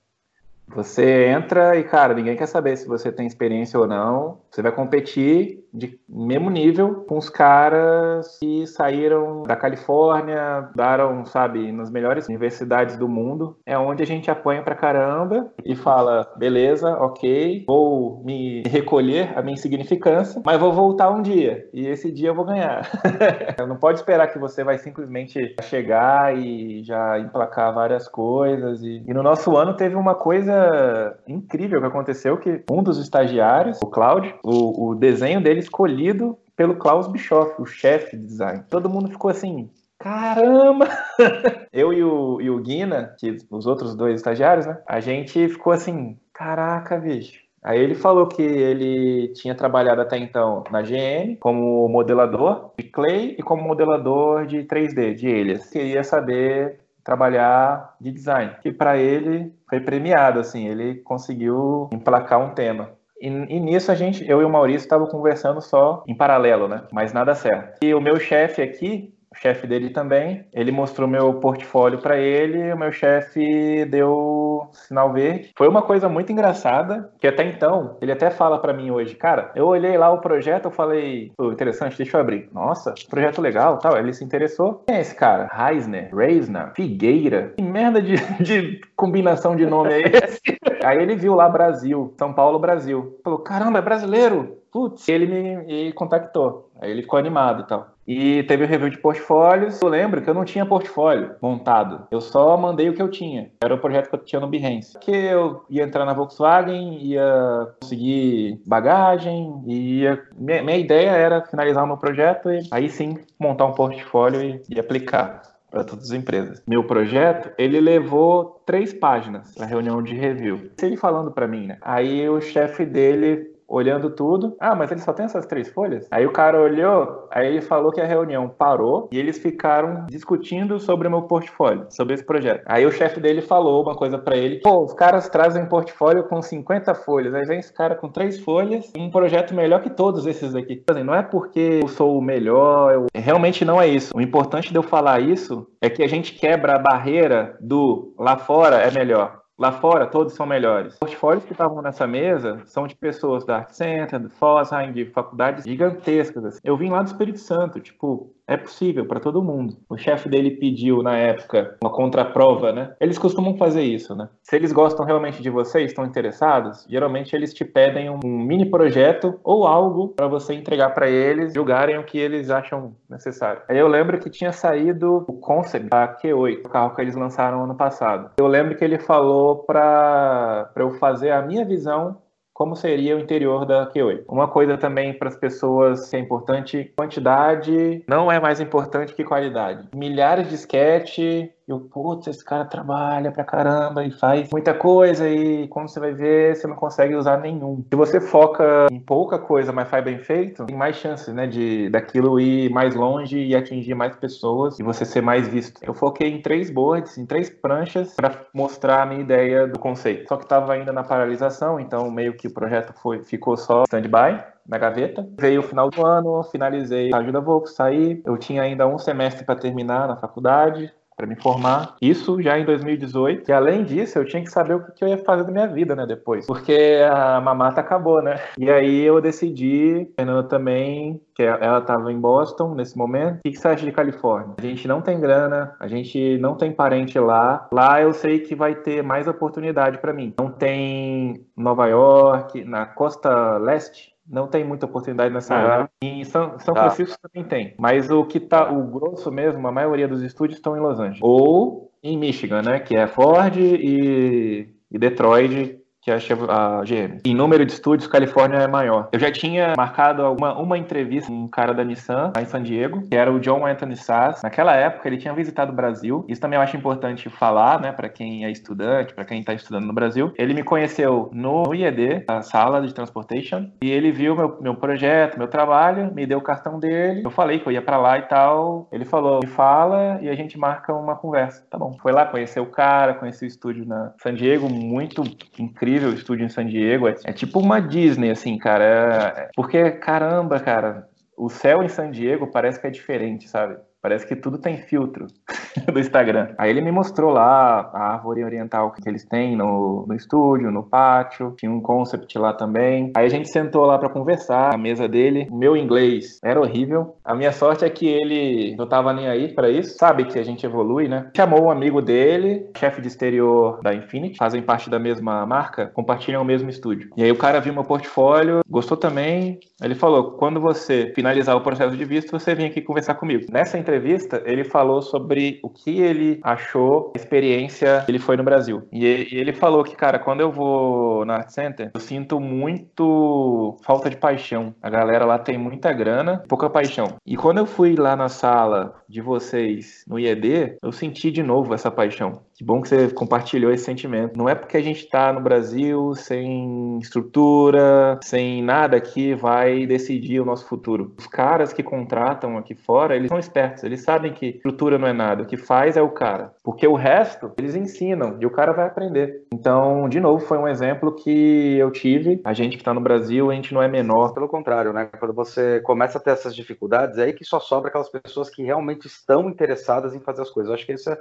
Você entra e, cara, ninguém quer saber se você tem experiência ou não. Você vai competir de mesmo nível com os caras que saíram da Califórnia, daram, sabe, nas melhores universidades do mundo. É onde a gente apanha pra caramba e fala: beleza, ok, vou me recolher a minha insignificância, mas vou voltar um dia. E esse dia eu vou ganhar. não pode esperar que você vai simplesmente chegar e já emplacar várias coisas. E, e no nosso ano teve uma coisa incrível que aconteceu que um dos estagiários, o Cláudio, o, o desenho dele escolhido pelo Klaus Bischoff, o chefe de design. Todo mundo ficou assim, caramba! Eu e o, e o Guina, que os outros dois estagiários, né? A gente ficou assim, caraca, bicho. Aí ele falou que ele tinha trabalhado até então na GM como modelador de clay e como modelador de 3D, de ilhas. Queria saber trabalhar de design, que para ele foi premiado, assim, ele conseguiu emplacar um tema. E, e, nisso a gente, eu e o Maurício estavam conversando só em paralelo, né? Mas nada certo. E o meu chefe aqui, chefe dele também, ele mostrou meu portfólio para ele, o meu chefe deu sinal verde. Foi uma coisa muito engraçada, que até então, ele até fala para mim hoje, cara, eu olhei lá o projeto, eu falei, pô, interessante, deixa eu abrir. Nossa, projeto legal, tal. Ele se interessou. Quem é esse cara? Reisner, Reisner, Figueira. Que merda de, de combinação de nome é esse? Aí ele viu lá Brasil, São Paulo, Brasil. Falou, caramba, é brasileiro. Putz, ele me, me contactou. Aí ele ficou animado e tal. E teve o review de portfólios. Eu lembro que eu não tinha portfólio montado. Eu só mandei o que eu tinha. Era o projeto que eu tinha no Behance. Que eu ia entrar na Volkswagen, ia conseguir bagagem, ia... Minha, minha ideia era finalizar o meu projeto e aí sim montar um portfólio e, e aplicar para todas as empresas. Meu projeto, ele levou três páginas na reunião de review. Ele falando para mim, né? Aí o chefe dele olhando tudo. Ah, mas ele só tem essas três folhas? Aí o cara olhou, aí ele falou que a reunião parou e eles ficaram discutindo sobre o meu portfólio, sobre esse projeto. Aí o chefe dele falou uma coisa para ele: pô, os caras trazem portfólio com 50 folhas, aí vem esse cara com três folhas, um projeto melhor que todos esses aqui. Assim, não é porque eu sou o melhor, eu... realmente não é isso. O importante de eu falar isso é que a gente quebra a barreira do lá fora é melhor. Lá fora, todos são melhores. Os portfólios que estavam nessa mesa são de pessoas da Art Center, do Fosheim, de faculdades gigantescas. Assim. Eu vim lá do Espírito Santo, tipo, é possível para todo mundo. O chefe dele pediu na época uma contraprova, né? Eles costumam fazer isso, né? Se eles gostam realmente de você, estão interessados, geralmente eles te pedem um mini projeto ou algo para você entregar para eles, julgarem o que eles acham necessário. Aí eu lembro que tinha saído o concept da Q8, o carro que eles lançaram ano passado. Eu lembro que ele falou para eu fazer a minha visão como seria o interior da Q8. Uma coisa também para as pessoas que é importante, quantidade não é mais importante que qualidade. Milhares de sketch eu, putz, esse cara trabalha pra caramba e faz muita coisa e quando você vai ver, você não consegue usar nenhum. Se você foca em pouca coisa, mas faz bem feito, tem mais chances, né, de daquilo ir mais longe e atingir mais pessoas e você ser mais visto. Eu foquei em três boards, em três pranchas para mostrar a minha ideia do conceito. Só que estava ainda na paralisação, então meio que o projeto foi ficou só stand-by na gaveta. Veio o final do ano, finalizei a ajuda Volks, saí. Eu tinha ainda um semestre para terminar na faculdade para me formar. Isso já em 2018. E além disso, eu tinha que saber o que eu ia fazer da minha vida, né, depois. Porque a mamata acabou, né? E aí eu decidi, Fernanda também, que ela estava em Boston nesse momento. O que você acha de Califórnia? A gente não tem grana, a gente não tem parente lá. Lá eu sei que vai ter mais oportunidade para mim. Não tem Nova York, na costa leste, não tem muita oportunidade nessa uhum. área. Em São, São tá. Francisco também tem. Mas o que tá, o grosso mesmo, a maioria dos estúdios estão em Los Angeles. Ou em Michigan, né? Que é Ford e, e Detroit, que é a GM. Em número de estúdios, Califórnia é maior. Eu já tinha marcado uma, uma entrevista com um cara da Nissan, lá em San Diego, que era o John Anthony Sass. Naquela época, ele tinha visitado o Brasil. Isso também eu acho importante falar, né, para quem é estudante, para quem está estudando no Brasil. Ele me conheceu no IED, na sala de transportation, e ele viu meu, meu projeto, meu trabalho, me deu o cartão dele. Eu falei que eu ia para lá e tal. Ele falou, me fala e a gente marca uma conversa. Tá bom. Foi lá, conhecer o cara, conhecer o estúdio na San Diego, muito incrível incrível o estúdio em San Diego. É, é tipo uma Disney, assim, cara. É, porque, caramba, cara, o céu em San Diego parece que é diferente, sabe? Parece que tudo tem filtro do Instagram. Aí ele me mostrou lá a árvore oriental que eles têm no, no estúdio, no pátio. Tinha um concept lá também. Aí a gente sentou lá para conversar, a mesa dele. O meu inglês era horrível. A minha sorte é que ele não tava nem aí para isso. Sabe que a gente evolui, né? Chamou um amigo dele, chefe de exterior da Infinity, fazem parte da mesma marca, compartilham o mesmo estúdio. E aí o cara viu meu portfólio, gostou também. Ele falou: quando você finalizar o processo de visto, você vem aqui conversar comigo. Nessa entrevista, ele falou sobre o que ele achou a experiência que ele foi no Brasil. E ele falou que, cara, quando eu vou na Art Center, eu sinto muito falta de paixão. A galera lá tem muita grana, pouca paixão. E quando eu fui lá na sala de vocês no IED, eu senti de novo essa paixão. Que bom que você compartilhou esse sentimento. Não é porque a gente está no Brasil sem estrutura, sem nada que vai decidir o nosso futuro. Os caras que contratam aqui fora, eles são espertos, eles sabem que estrutura não é nada, o que faz é o cara. Porque o resto, eles ensinam e o cara vai aprender. Então, de novo, foi um exemplo que eu tive. A gente que está no Brasil, a gente não é menor. Pelo contrário, né? Quando você começa a ter essas dificuldades, é aí que só sobra aquelas pessoas que realmente estão interessadas em fazer as coisas. Eu acho que isso é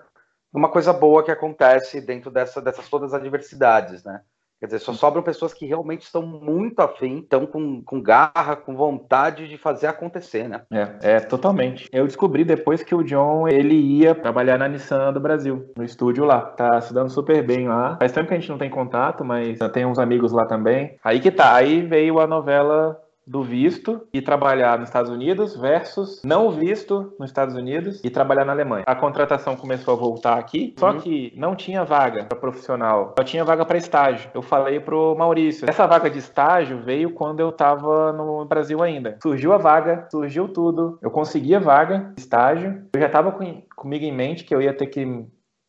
uma coisa boa que acontece dentro dessa, dessas todas as adversidades, né? Quer dizer, só sobram pessoas que realmente estão muito afim, estão com, com garra, com vontade de fazer acontecer, né? É, é, totalmente. Eu descobri depois que o John, ele ia trabalhar na Nissan do Brasil, no estúdio lá. Tá se dando super bem lá. Faz tempo que a gente não tem contato, mas tem uns amigos lá também. Aí que tá, aí veio a novela do visto e trabalhar nos Estados Unidos versus não visto nos Estados Unidos e trabalhar na Alemanha. A contratação começou a voltar aqui, só uhum. que não tinha vaga para profissional, só tinha vaga para estágio. Eu falei pro Maurício, essa vaga de estágio veio quando eu estava no Brasil ainda. Surgiu a vaga, surgiu tudo, eu consegui a vaga, estágio. Eu já estava com, comigo em mente que eu ia ter que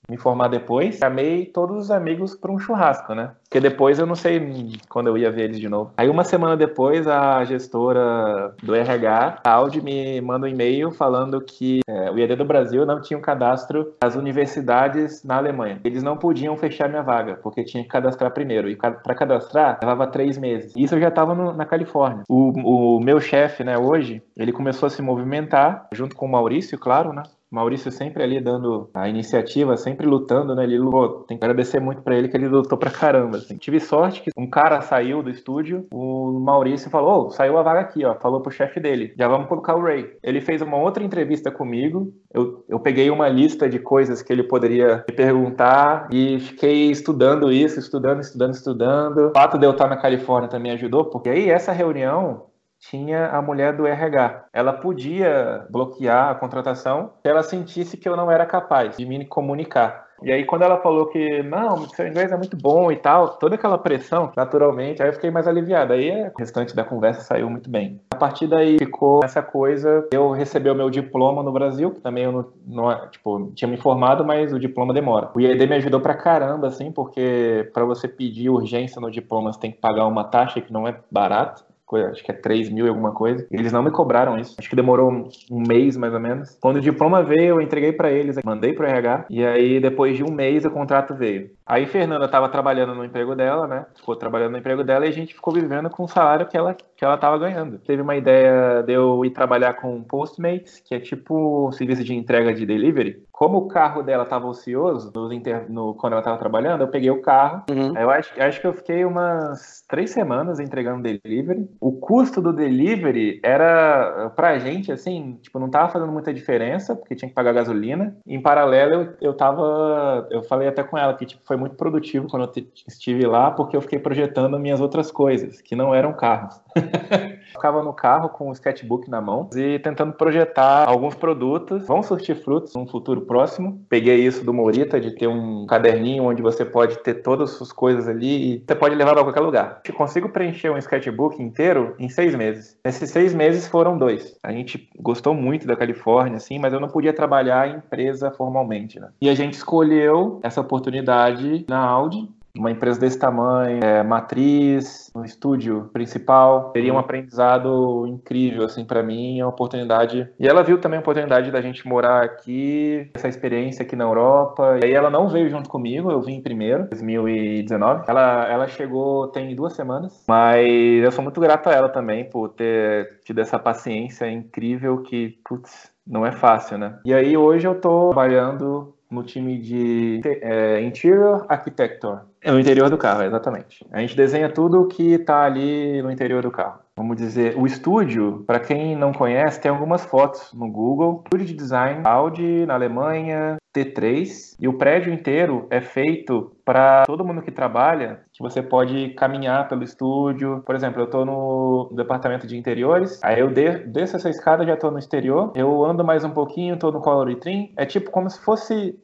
me formar depois, chamei todos os amigos para um churrasco, né? Porque depois eu não sei quando eu ia ver eles de novo. Aí uma semana depois, a gestora do RH, a Audi, me manda um e-mail falando que é, o IAD do Brasil não tinha um cadastro das universidades na Alemanha. Eles não podiam fechar minha vaga, porque tinha que cadastrar primeiro. E para cadastrar, levava três meses. Isso eu já estava na Califórnia. O, o meu chefe, né, hoje, ele começou a se movimentar, junto com o Maurício, claro, né? Maurício sempre ali dando a iniciativa, sempre lutando, né? Ele lutou. Tem que agradecer muito para ele que ele lutou pra caramba. Assim. Tive sorte que um cara saiu do estúdio, o Maurício falou: oh, saiu a vaga aqui, ó. Falou pro chefe dele: já vamos colocar o Ray. Ele fez uma outra entrevista comigo. Eu, eu peguei uma lista de coisas que ele poderia me perguntar e fiquei estudando isso, estudando, estudando, estudando. O fato de eu estar na Califórnia também ajudou, porque aí essa reunião tinha a mulher do RH. Ela podia bloquear a contratação se ela sentisse que eu não era capaz de me comunicar. E aí, quando ela falou que, não, seu inglês é muito bom e tal, toda aquela pressão, naturalmente, aí eu fiquei mais aliviado. Aí o restante da conversa saiu muito bem. A partir daí ficou essa coisa, eu recebi o meu diploma no Brasil, que também eu não, não tipo, tinha me informado, mas o diploma demora. O IED me ajudou pra caramba, assim, porque para você pedir urgência no diploma, você tem que pagar uma taxa que não é barata acho que é 3 mil e alguma coisa. Eles não me cobraram isso. Acho que demorou um, um mês mais ou menos. Quando o diploma veio, eu entreguei para eles, mandei pro RH. E aí, depois de um mês, o contrato veio. Aí, Fernanda tava trabalhando no emprego dela, né? Ficou trabalhando no emprego dela e a gente ficou vivendo com o salário que ela, que ela tava ganhando. Teve uma ideia de eu ir trabalhar com Postmates, que é tipo um serviço de entrega de delivery como o carro dela estava ocioso inter... no, quando ela estava trabalhando, eu peguei o carro. Uhum. Eu acho, acho que eu fiquei umas três semanas entregando delivery. O custo do delivery era, pra gente, assim, tipo, não tava fazendo muita diferença, porque tinha que pagar gasolina. Em paralelo, eu, eu tava. Eu falei até com ela que tipo, foi muito produtivo quando eu estive lá, porque eu fiquei projetando minhas outras coisas, que não eram carros. Ficava no carro com o sketchbook na mão e tentando projetar alguns produtos. Vão surtir frutos no futuro próximo. Peguei isso do Morita, de ter um caderninho onde você pode ter todas as suas coisas ali e você pode levar para qualquer lugar. Eu consigo preencher um sketchbook inteiro em seis meses. Nesses seis meses foram dois. A gente gostou muito da Califórnia, assim, mas eu não podia trabalhar em empresa formalmente, né? E a gente escolheu essa oportunidade na Audi uma empresa desse tamanho, é, matriz, no estúdio principal, seria um aprendizado incrível, assim, para mim, é uma oportunidade. E ela viu também a oportunidade da gente morar aqui, essa experiência aqui na Europa. E aí ela não veio junto comigo, eu vim primeiro, 2019. Ela, ela chegou tem duas semanas, mas eu sou muito grato a ela também por ter tido essa paciência incrível que, putz, não é fácil, né? E aí hoje eu tô trabalhando no time de é, Interior Architecture. É no interior do carro, exatamente. A gente desenha tudo que está ali no interior do carro. Vamos dizer, o estúdio, para quem não conhece, tem algumas fotos no Google. Estúdio de design Audi na Alemanha, T3. E o prédio inteiro é feito para todo mundo que trabalha, que você pode caminhar pelo estúdio. Por exemplo, eu estou no departamento de interiores, aí eu desço essa escada, já estou no exterior. Eu ando mais um pouquinho, estou no Color Trim. É tipo como se fosse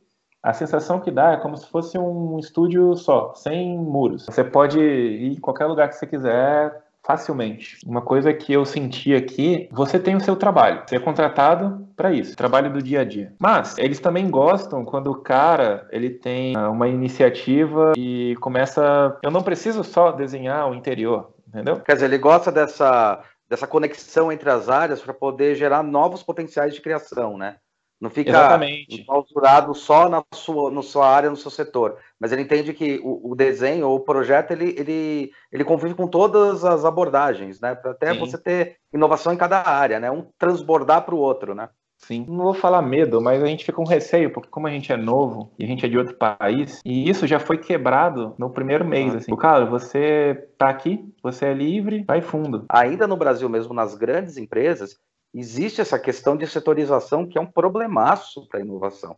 a sensação que dá é como se fosse um estúdio só, sem muros. Você pode ir em qualquer lugar que você quiser facilmente. Uma coisa que eu senti aqui, você tem o seu trabalho, você é contratado para isso, trabalho do dia a dia. Mas eles também gostam quando o cara ele tem ah, uma iniciativa e começa, eu não preciso só desenhar o interior, entendeu? Quer dizer, ele gosta dessa dessa conexão entre as áreas para poder gerar novos potenciais de criação, né? Não fica enclausurado só na sua, na sua área, no seu setor. Mas ele entende que o, o desenho ou o projeto ele, ele, ele convive com todas as abordagens, né? Para até Sim. você ter inovação em cada área, né? Um transbordar para o outro, né? Sim, não vou falar medo, mas a gente fica com receio, porque como a gente é novo e a gente é de outro país, e isso já foi quebrado no primeiro mês, assim. Cara, você tá aqui, você é livre, vai fundo. Ainda no Brasil mesmo, nas grandes empresas, existe essa questão de setorização que é um problemaço para a inovação.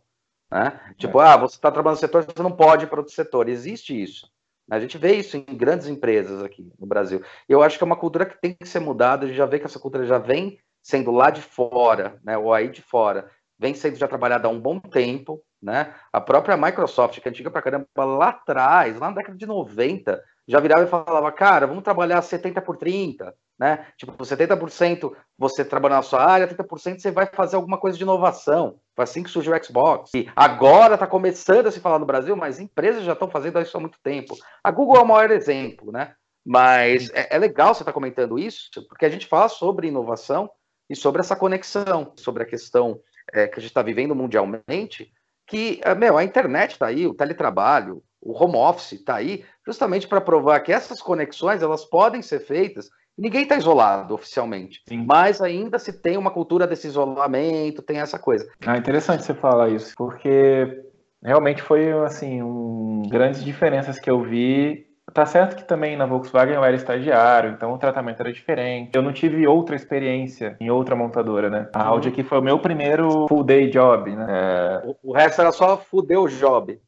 Né? Tipo, é. ah, você está trabalhando no setor, você não pode ir para outro setor. Existe isso. A gente vê isso em grandes empresas aqui no Brasil. Eu acho que é uma cultura que tem que ser mudada. A gente já vê que essa cultura já vem sendo lá de fora, né, ou aí de fora, vem sendo já trabalhada há um bom tempo. Né? A própria Microsoft, que é antiga para caramba, lá atrás, lá na década de 90, já virava e falava, cara, vamos trabalhar 70 por 30, né? Tipo, 70% você trabalha na sua área, 30% você vai fazer alguma coisa de inovação. Foi assim que surgiu o Xbox. E agora está começando a se falar no Brasil, mas empresas já estão fazendo isso há muito tempo. A Google é o maior exemplo, né? Mas é, é legal você estar tá comentando isso, porque a gente fala sobre inovação e sobre essa conexão, sobre a questão é, que a gente está vivendo mundialmente, que, é, meu, a internet está aí, o teletrabalho, o home office está aí, justamente para provar que essas conexões elas podem ser feitas Ninguém está isolado oficialmente, Sim. mas ainda se tem uma cultura desse isolamento, tem essa coisa. Ah, interessante você falar isso, porque realmente foi assim um grandes diferenças que eu vi. Tá certo que também na Volkswagen eu era estagiário, então o tratamento era diferente. Eu não tive outra experiência em outra montadora, né? A Audi aqui foi o meu primeiro full day job, né? É... O, o resto era só fudeu job.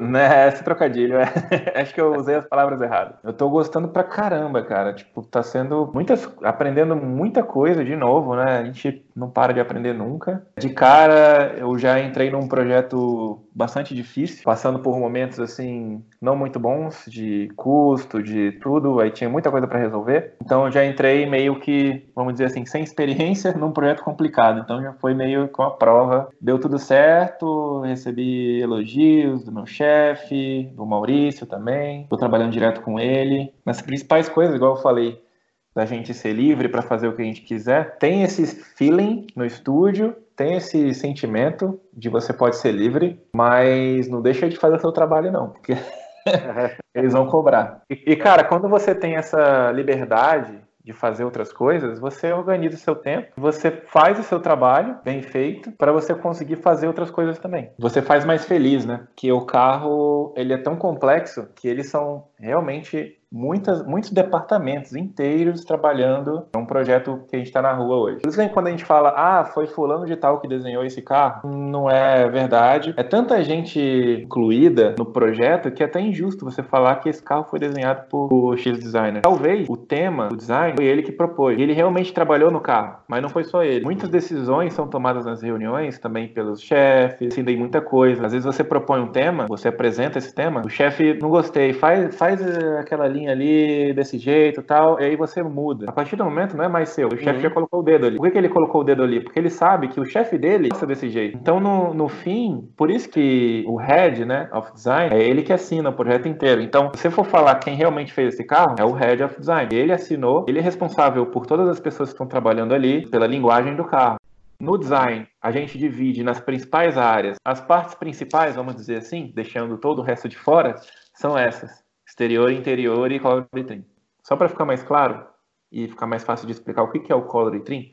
Né, esse trocadilho, é. Acho que eu usei as palavras erradas. Eu tô gostando pra caramba, cara. Tipo, tá sendo muitas. aprendendo muita coisa de novo, né? A gente não para de aprender nunca. De cara, eu já entrei num projeto bastante difícil, passando por momentos assim, não muito bons, de custo, de tudo. Aí tinha muita coisa para resolver. Então eu já entrei meio que, vamos dizer assim, sem experiência num projeto complicado. Então já foi meio com a prova. Deu tudo certo, recebi elogios do meu chefe, do Maurício também. Estou trabalhando direto com ele. Nas principais coisas, igual eu falei, da gente ser livre para fazer o que a gente quiser. Tem esse feeling no estúdio, tem esse sentimento de você pode ser livre, mas não deixa de fazer seu trabalho não, porque eles vão cobrar. E, cara, quando você tem essa liberdade de fazer outras coisas, você organiza o seu tempo, você faz o seu trabalho bem feito para você conseguir fazer outras coisas também. Você faz mais feliz, né? Que o carro, ele é tão complexo que eles são realmente muitas, muitos departamentos inteiros trabalhando num projeto que a gente está na rua hoje. Por isso quando a gente fala, ah, foi fulano de tal que desenhou esse carro, não é verdade. É tanta gente incluída no projeto que é até injusto você falar que esse carro foi desenhado por X designer. Talvez o tema, o design, foi ele que propôs. Ele realmente trabalhou no carro, mas não foi só ele. Muitas decisões são tomadas nas reuniões também pelos chefes, decidem muita coisa. Às vezes você propõe um tema, você apresenta esse tema, o chefe não gostei, faz, faz aquela linha ali desse jeito tal, e aí você muda. A partir do momento não é mais seu, o chefe uhum. já colocou o dedo ali. Por que, que ele colocou o dedo ali? Porque ele sabe que o chefe dele gosta desse jeito. Então, no, no fim, por isso que o head, né, of design, é ele que assina o projeto inteiro. Então, se você for falar quem realmente fez esse carro, é o head of design. Ele assinou, ele é responsável por todas as pessoas que estão trabalhando ali, pela linguagem do carro. No design, a gente divide nas principais áreas. As partes principais, vamos dizer assim, deixando todo o resto de fora, são essas exterior, interior e color trim. Só para ficar mais claro e ficar mais fácil de explicar o que é o color trim,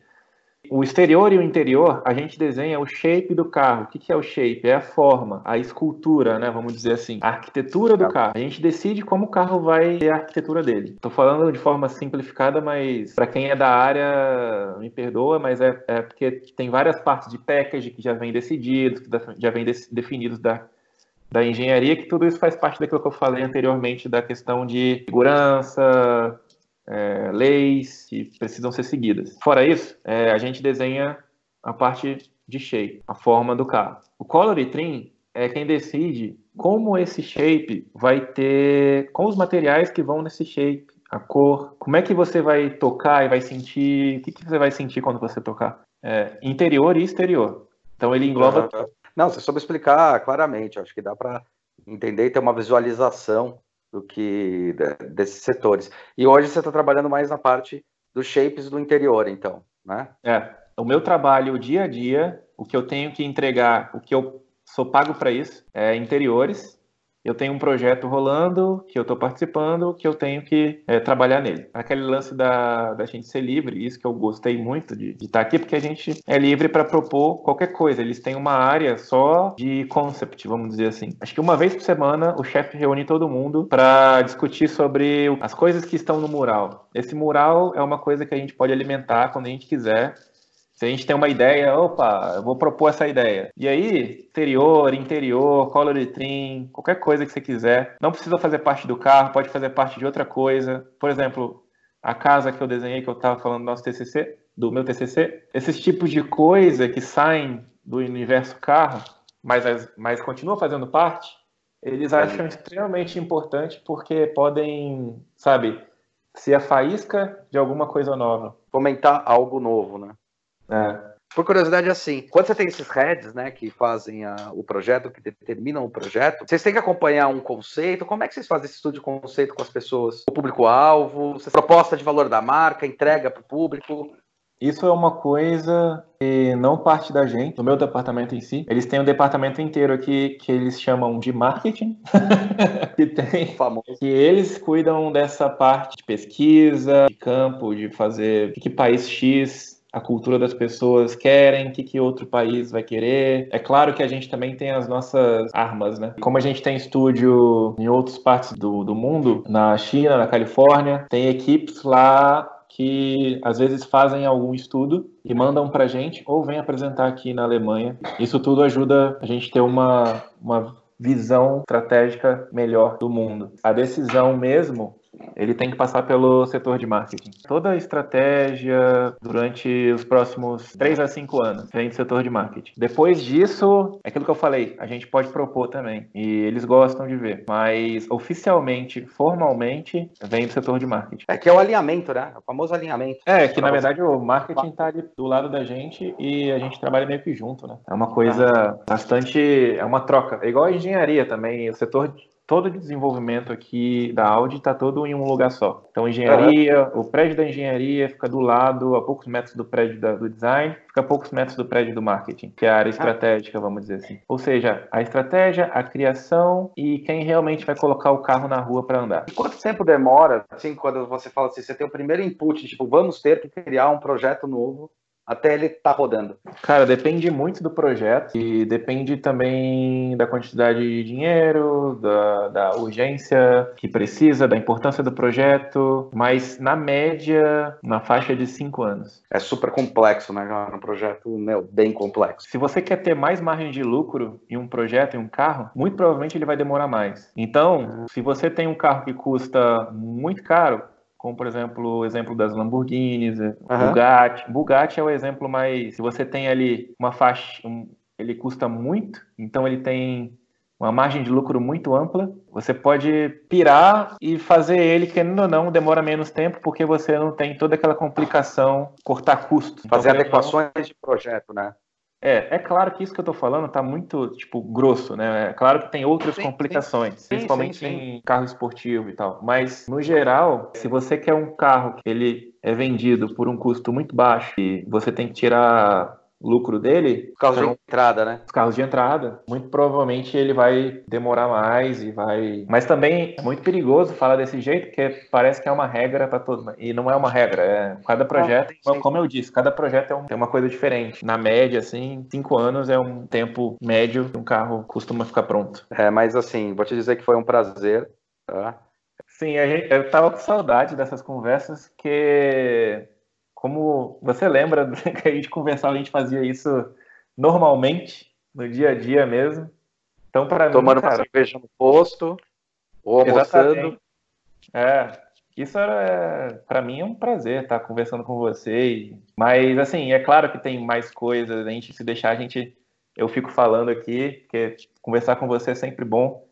o exterior e o interior, a gente desenha o shape do carro. O que é o shape? É a forma, a escultura, né? Vamos dizer assim, a arquitetura do carro. A gente decide como o carro vai ter a arquitetura dele. Estou falando de forma simplificada, mas para quem é da área, me perdoa, mas é, é, porque tem várias partes de package que já vem decididos, que já vem definidos da, da engenharia, que tudo isso faz parte daquilo que eu falei anteriormente, da questão de segurança, é, leis que precisam ser seguidas. Fora isso, é, a gente desenha a parte de shape, a forma do carro. O color trim é quem decide como esse shape vai ter, com os materiais que vão nesse shape, a cor, como é que você vai tocar e vai sentir, o que, que você vai sentir quando você tocar? É, interior e exterior. Então ele engloba uhum. Não, você soube explicar claramente. Acho que dá para entender e ter uma visualização do que desses setores. E hoje você está trabalhando mais na parte dos shapes do interior, então, né? É. O meu trabalho, o dia a dia, o que eu tenho que entregar, o que eu sou pago para isso, é interiores eu tenho um projeto rolando, que eu estou participando, que eu tenho que é, trabalhar nele. Aquele lance da, da gente ser livre, isso que eu gostei muito de, estar aqui, porque a gente é livre para propor qualquer coisa. Eles têm uma área só de concept, vamos dizer assim. Acho que uma vez por semana o chefe reúne todo mundo para discutir sobre as coisas que estão no mural. Esse mural é uma coisa que a gente pode alimentar quando a gente quiser se a gente tem uma ideia, opa, eu vou propor essa ideia. E aí, exterior, interior, color trim, qualquer coisa que você quiser. Não precisa fazer parte do carro, pode fazer parte de outra coisa. Por exemplo, a casa que eu desenhei, que eu estava falando do nosso TCC, do meu TCC. Esses tipos de coisa que saem do universo carro, mas, mas continuam fazendo parte, eles acham extremamente importante porque podem, sabe, ser a faísca de alguma coisa nova. Fomentar algo novo, né? É. Por curiosidade, assim, quando você tem esses heads, né, que fazem a, o projeto, que determinam o projeto, vocês têm que acompanhar um conceito. Como é que vocês fazem esse estudo de conceito com as pessoas? O público-alvo, proposta de valor da marca, entrega para o público. Isso é uma coisa que não parte da gente, do meu departamento em si. Eles têm um departamento inteiro aqui que eles chamam de marketing, que tem famoso. que eles cuidam dessa parte de pesquisa, de campo, de fazer que país X a cultura das pessoas querem, o que, que outro país vai querer. É claro que a gente também tem as nossas armas, né? Como a gente tem estúdio em outras partes do, do mundo, na China, na Califórnia, tem equipes lá que às vezes fazem algum estudo e mandam para gente ou vêm apresentar aqui na Alemanha. Isso tudo ajuda a gente ter uma, uma visão estratégica melhor do mundo. A decisão mesmo ele tem que passar pelo setor de marketing. Toda a estratégia durante os próximos 3 a 5 anos vem do setor de marketing. Depois disso, é aquilo que eu falei, a gente pode propor também. E eles gostam de ver. Mas oficialmente, formalmente, vem do setor de marketing. É que é o alinhamento, né? O famoso alinhamento. É, que na verdade o marketing está ali do lado da gente e a gente trabalha meio que junto, né? É uma coisa bastante. É uma troca. É igual a engenharia também. O setor todo o desenvolvimento aqui da Audi está todo em um lugar só. Então, engenharia, o prédio da engenharia fica do lado, a poucos metros do prédio da, do design, fica a poucos metros do prédio do marketing, que é a área estratégica, vamos dizer assim. Ou seja, a estratégia, a criação e quem realmente vai colocar o carro na rua para andar. E quanto tempo demora, assim, quando você fala assim, você tem o primeiro input, tipo, vamos ter que criar um projeto novo até ele tá rodando? Cara, depende muito do projeto e depende também da quantidade de dinheiro, da, da urgência que precisa, da importância do projeto, mas na média, na faixa de cinco anos. É super complexo, né? Um projeto meu, bem complexo. Se você quer ter mais margem de lucro em um projeto, em um carro, muito provavelmente ele vai demorar mais. Então, se você tem um carro que custa muito caro, como por exemplo o exemplo das Lamborghinis, uhum. Bugatti. Bugatti é o exemplo mais. Se você tem ali uma faixa, um, ele custa muito, então ele tem uma margem de lucro muito ampla. Você pode pirar e fazer ele, querendo ou não, demora menos tempo, porque você não tem toda aquela complicação, cortar custos. Fazer então, adequações não... de projeto, né? É, é claro que isso que eu tô falando tá muito, tipo, grosso, né? É claro que tem outras sim, complicações, sim, principalmente sim, em carro esportivo e tal. Mas, no geral, se você quer um carro que ele é vendido por um custo muito baixo e você tem que tirar lucro dele. Os carros então, de entrada, né? Os carros de entrada. Muito provavelmente ele vai demorar mais e vai. Mas também é muito perigoso falar desse jeito, porque parece que é uma regra para todo. E não é uma regra. É cada projeto, ah, como eu disse, cada projeto é, um... é uma coisa diferente. Na média, assim, cinco anos é um tempo médio que um carro costuma ficar pronto. É, mas assim, vou te dizer que foi um prazer. Tá? Sim, gente, eu tava com saudade dessas conversas, que como você lembra que a gente conversava, a gente fazia isso normalmente, no dia a dia mesmo. Então, para mim, Tomando cara, uma cerveja no posto, ou almoçando. Exatamente. É, isso era, para mim, é um prazer estar conversando com você. Mas, assim, é claro que tem mais coisas, a gente se deixar, a gente, eu fico falando aqui, porque conversar com você é sempre bom.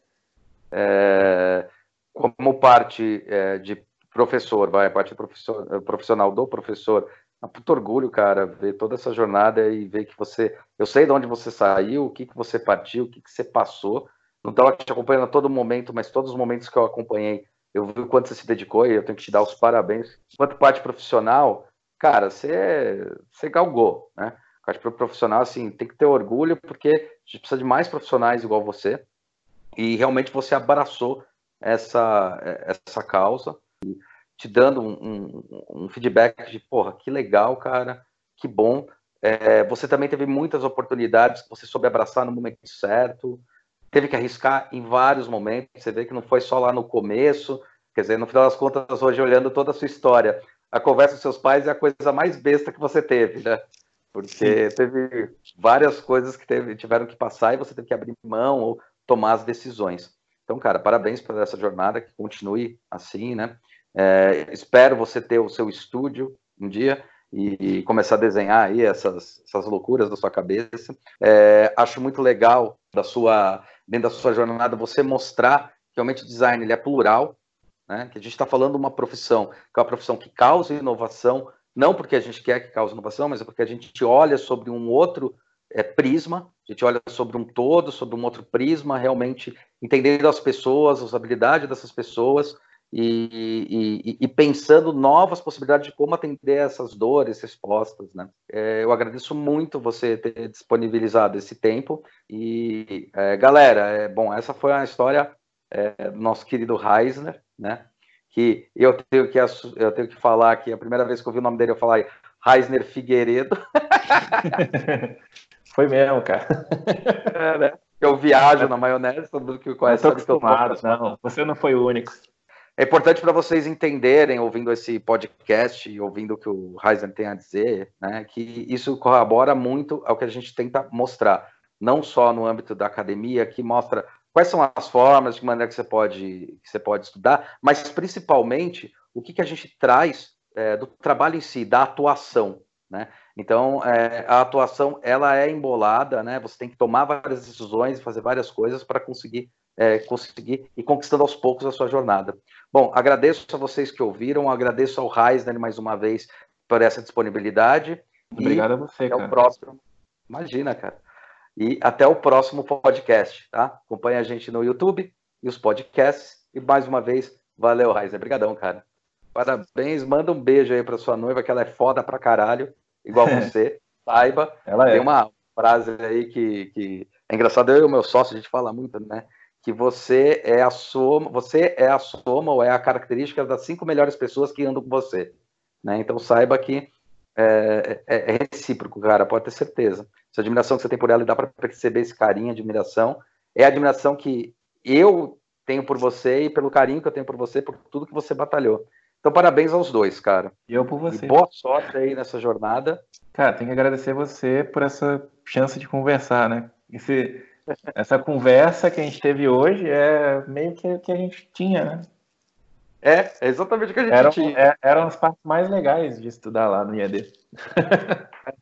É, como parte é, de professor, vai, a parte professor, profissional do professor, é um puto orgulho, cara, ver toda essa jornada e ver que você. Eu sei de onde você saiu, o que, que você partiu, o que, que você passou. Não estava te acompanhando a todo momento, mas todos os momentos que eu acompanhei, eu vi o quanto você se dedicou e eu tenho que te dar os parabéns. Quanto parte profissional, cara, você, você galgou, né? Parte profissional, assim, tem que ter orgulho, porque a gente precisa de mais profissionais igual você. E realmente você abraçou essa, essa causa te dando um, um, um, feedback de, porra, que legal, cara, que bom. É, você também teve muitas oportunidades que você soube abraçar no momento certo, teve que arriscar em vários momentos. Você vê que não foi só lá no começo, quer dizer, no final das contas, hoje olhando toda a sua história, a conversa com seus pais é a coisa mais besta que você teve, né? Porque Sim. teve várias coisas que teve, tiveram que passar e você teve que abrir mão ou tomar as decisões. Então, cara, parabéns por essa jornada, que continue assim, né? É, espero você ter o seu estúdio um dia e, começar a desenhar aí essas, essas loucuras da sua cabeça. É, acho muito legal da sua dentro da sua jornada você mostrar que realmente o design ele é plural, né? Que a gente está falando uma profissão, que é uma profissão que causa inovação, não porque a gente quer que cause inovação, mas é porque a gente olha sobre um outro é, prisma, a gente olha sobre um todo, sobre um outro prisma, realmente entendendo as pessoas, as habilidades dessas pessoas e, e, e, pensando novas possibilidades de como atender essas dores, respostas, né? É, eu agradeço muito você ter disponibilizado esse tempo e, é, galera, é, bom, essa foi a história é, do nosso querido Reisner, né? Que eu tenho que eu tenho que falar que a primeira vez que eu vi o nome dele eu falei Reisner Figueiredo. foi mesmo, cara. É, né? Eu viajo na maionese, todo mundo que conhece eu tô. Não, você não foi o único. É importante para vocês entenderem, ouvindo esse podcast e ouvindo o que o Heisen tem a dizer, né, que isso corrobora muito ao que a gente tenta mostrar, não só no âmbito da academia, que mostra quais são as formas, de maneira que você pode, que você pode estudar, mas principalmente o que, que a gente traz é, do trabalho em si, da atuação. Né? Então, é, a atuação ela é embolada, né? você tem que tomar várias decisões, fazer várias coisas para conseguir é, conseguir ir conquistando aos poucos a sua jornada. Bom, agradeço a vocês que ouviram, agradeço ao Reisner mais uma vez por essa disponibilidade. Obrigado a você, até cara. o próximo. Imagina, cara. E até o próximo podcast, tá? Acompanhe a gente no YouTube e os podcasts. E mais uma vez, valeu, Reisner. Obrigadão, cara. Parabéns, manda um beijo aí pra sua noiva, que ela é foda pra caralho, igual você. Saiba. Ela é. Tem uma frase aí que, que é engraçado, eu e o meu sócio, a gente fala muito, né? Que você é a soma, você é a soma ou é a característica das cinco melhores pessoas que andam com você. Né? Então saiba que é, é, é, recíproco, cara, pode ter certeza. Essa admiração que você tem por ela, dá para perceber esse carinho, admiração. É a admiração que eu tenho por você e pelo carinho que eu tenho por você, por tudo que você batalhou. Então, parabéns aos dois, cara. E eu por você. E boa sorte aí nessa jornada. Cara, tem que agradecer você por essa chance de conversar, né? Esse, essa conversa que a gente teve hoje é meio que que a gente tinha, né? É, é exatamente o que a gente eram, tinha. É, eram as partes mais legais de estudar lá no IAD.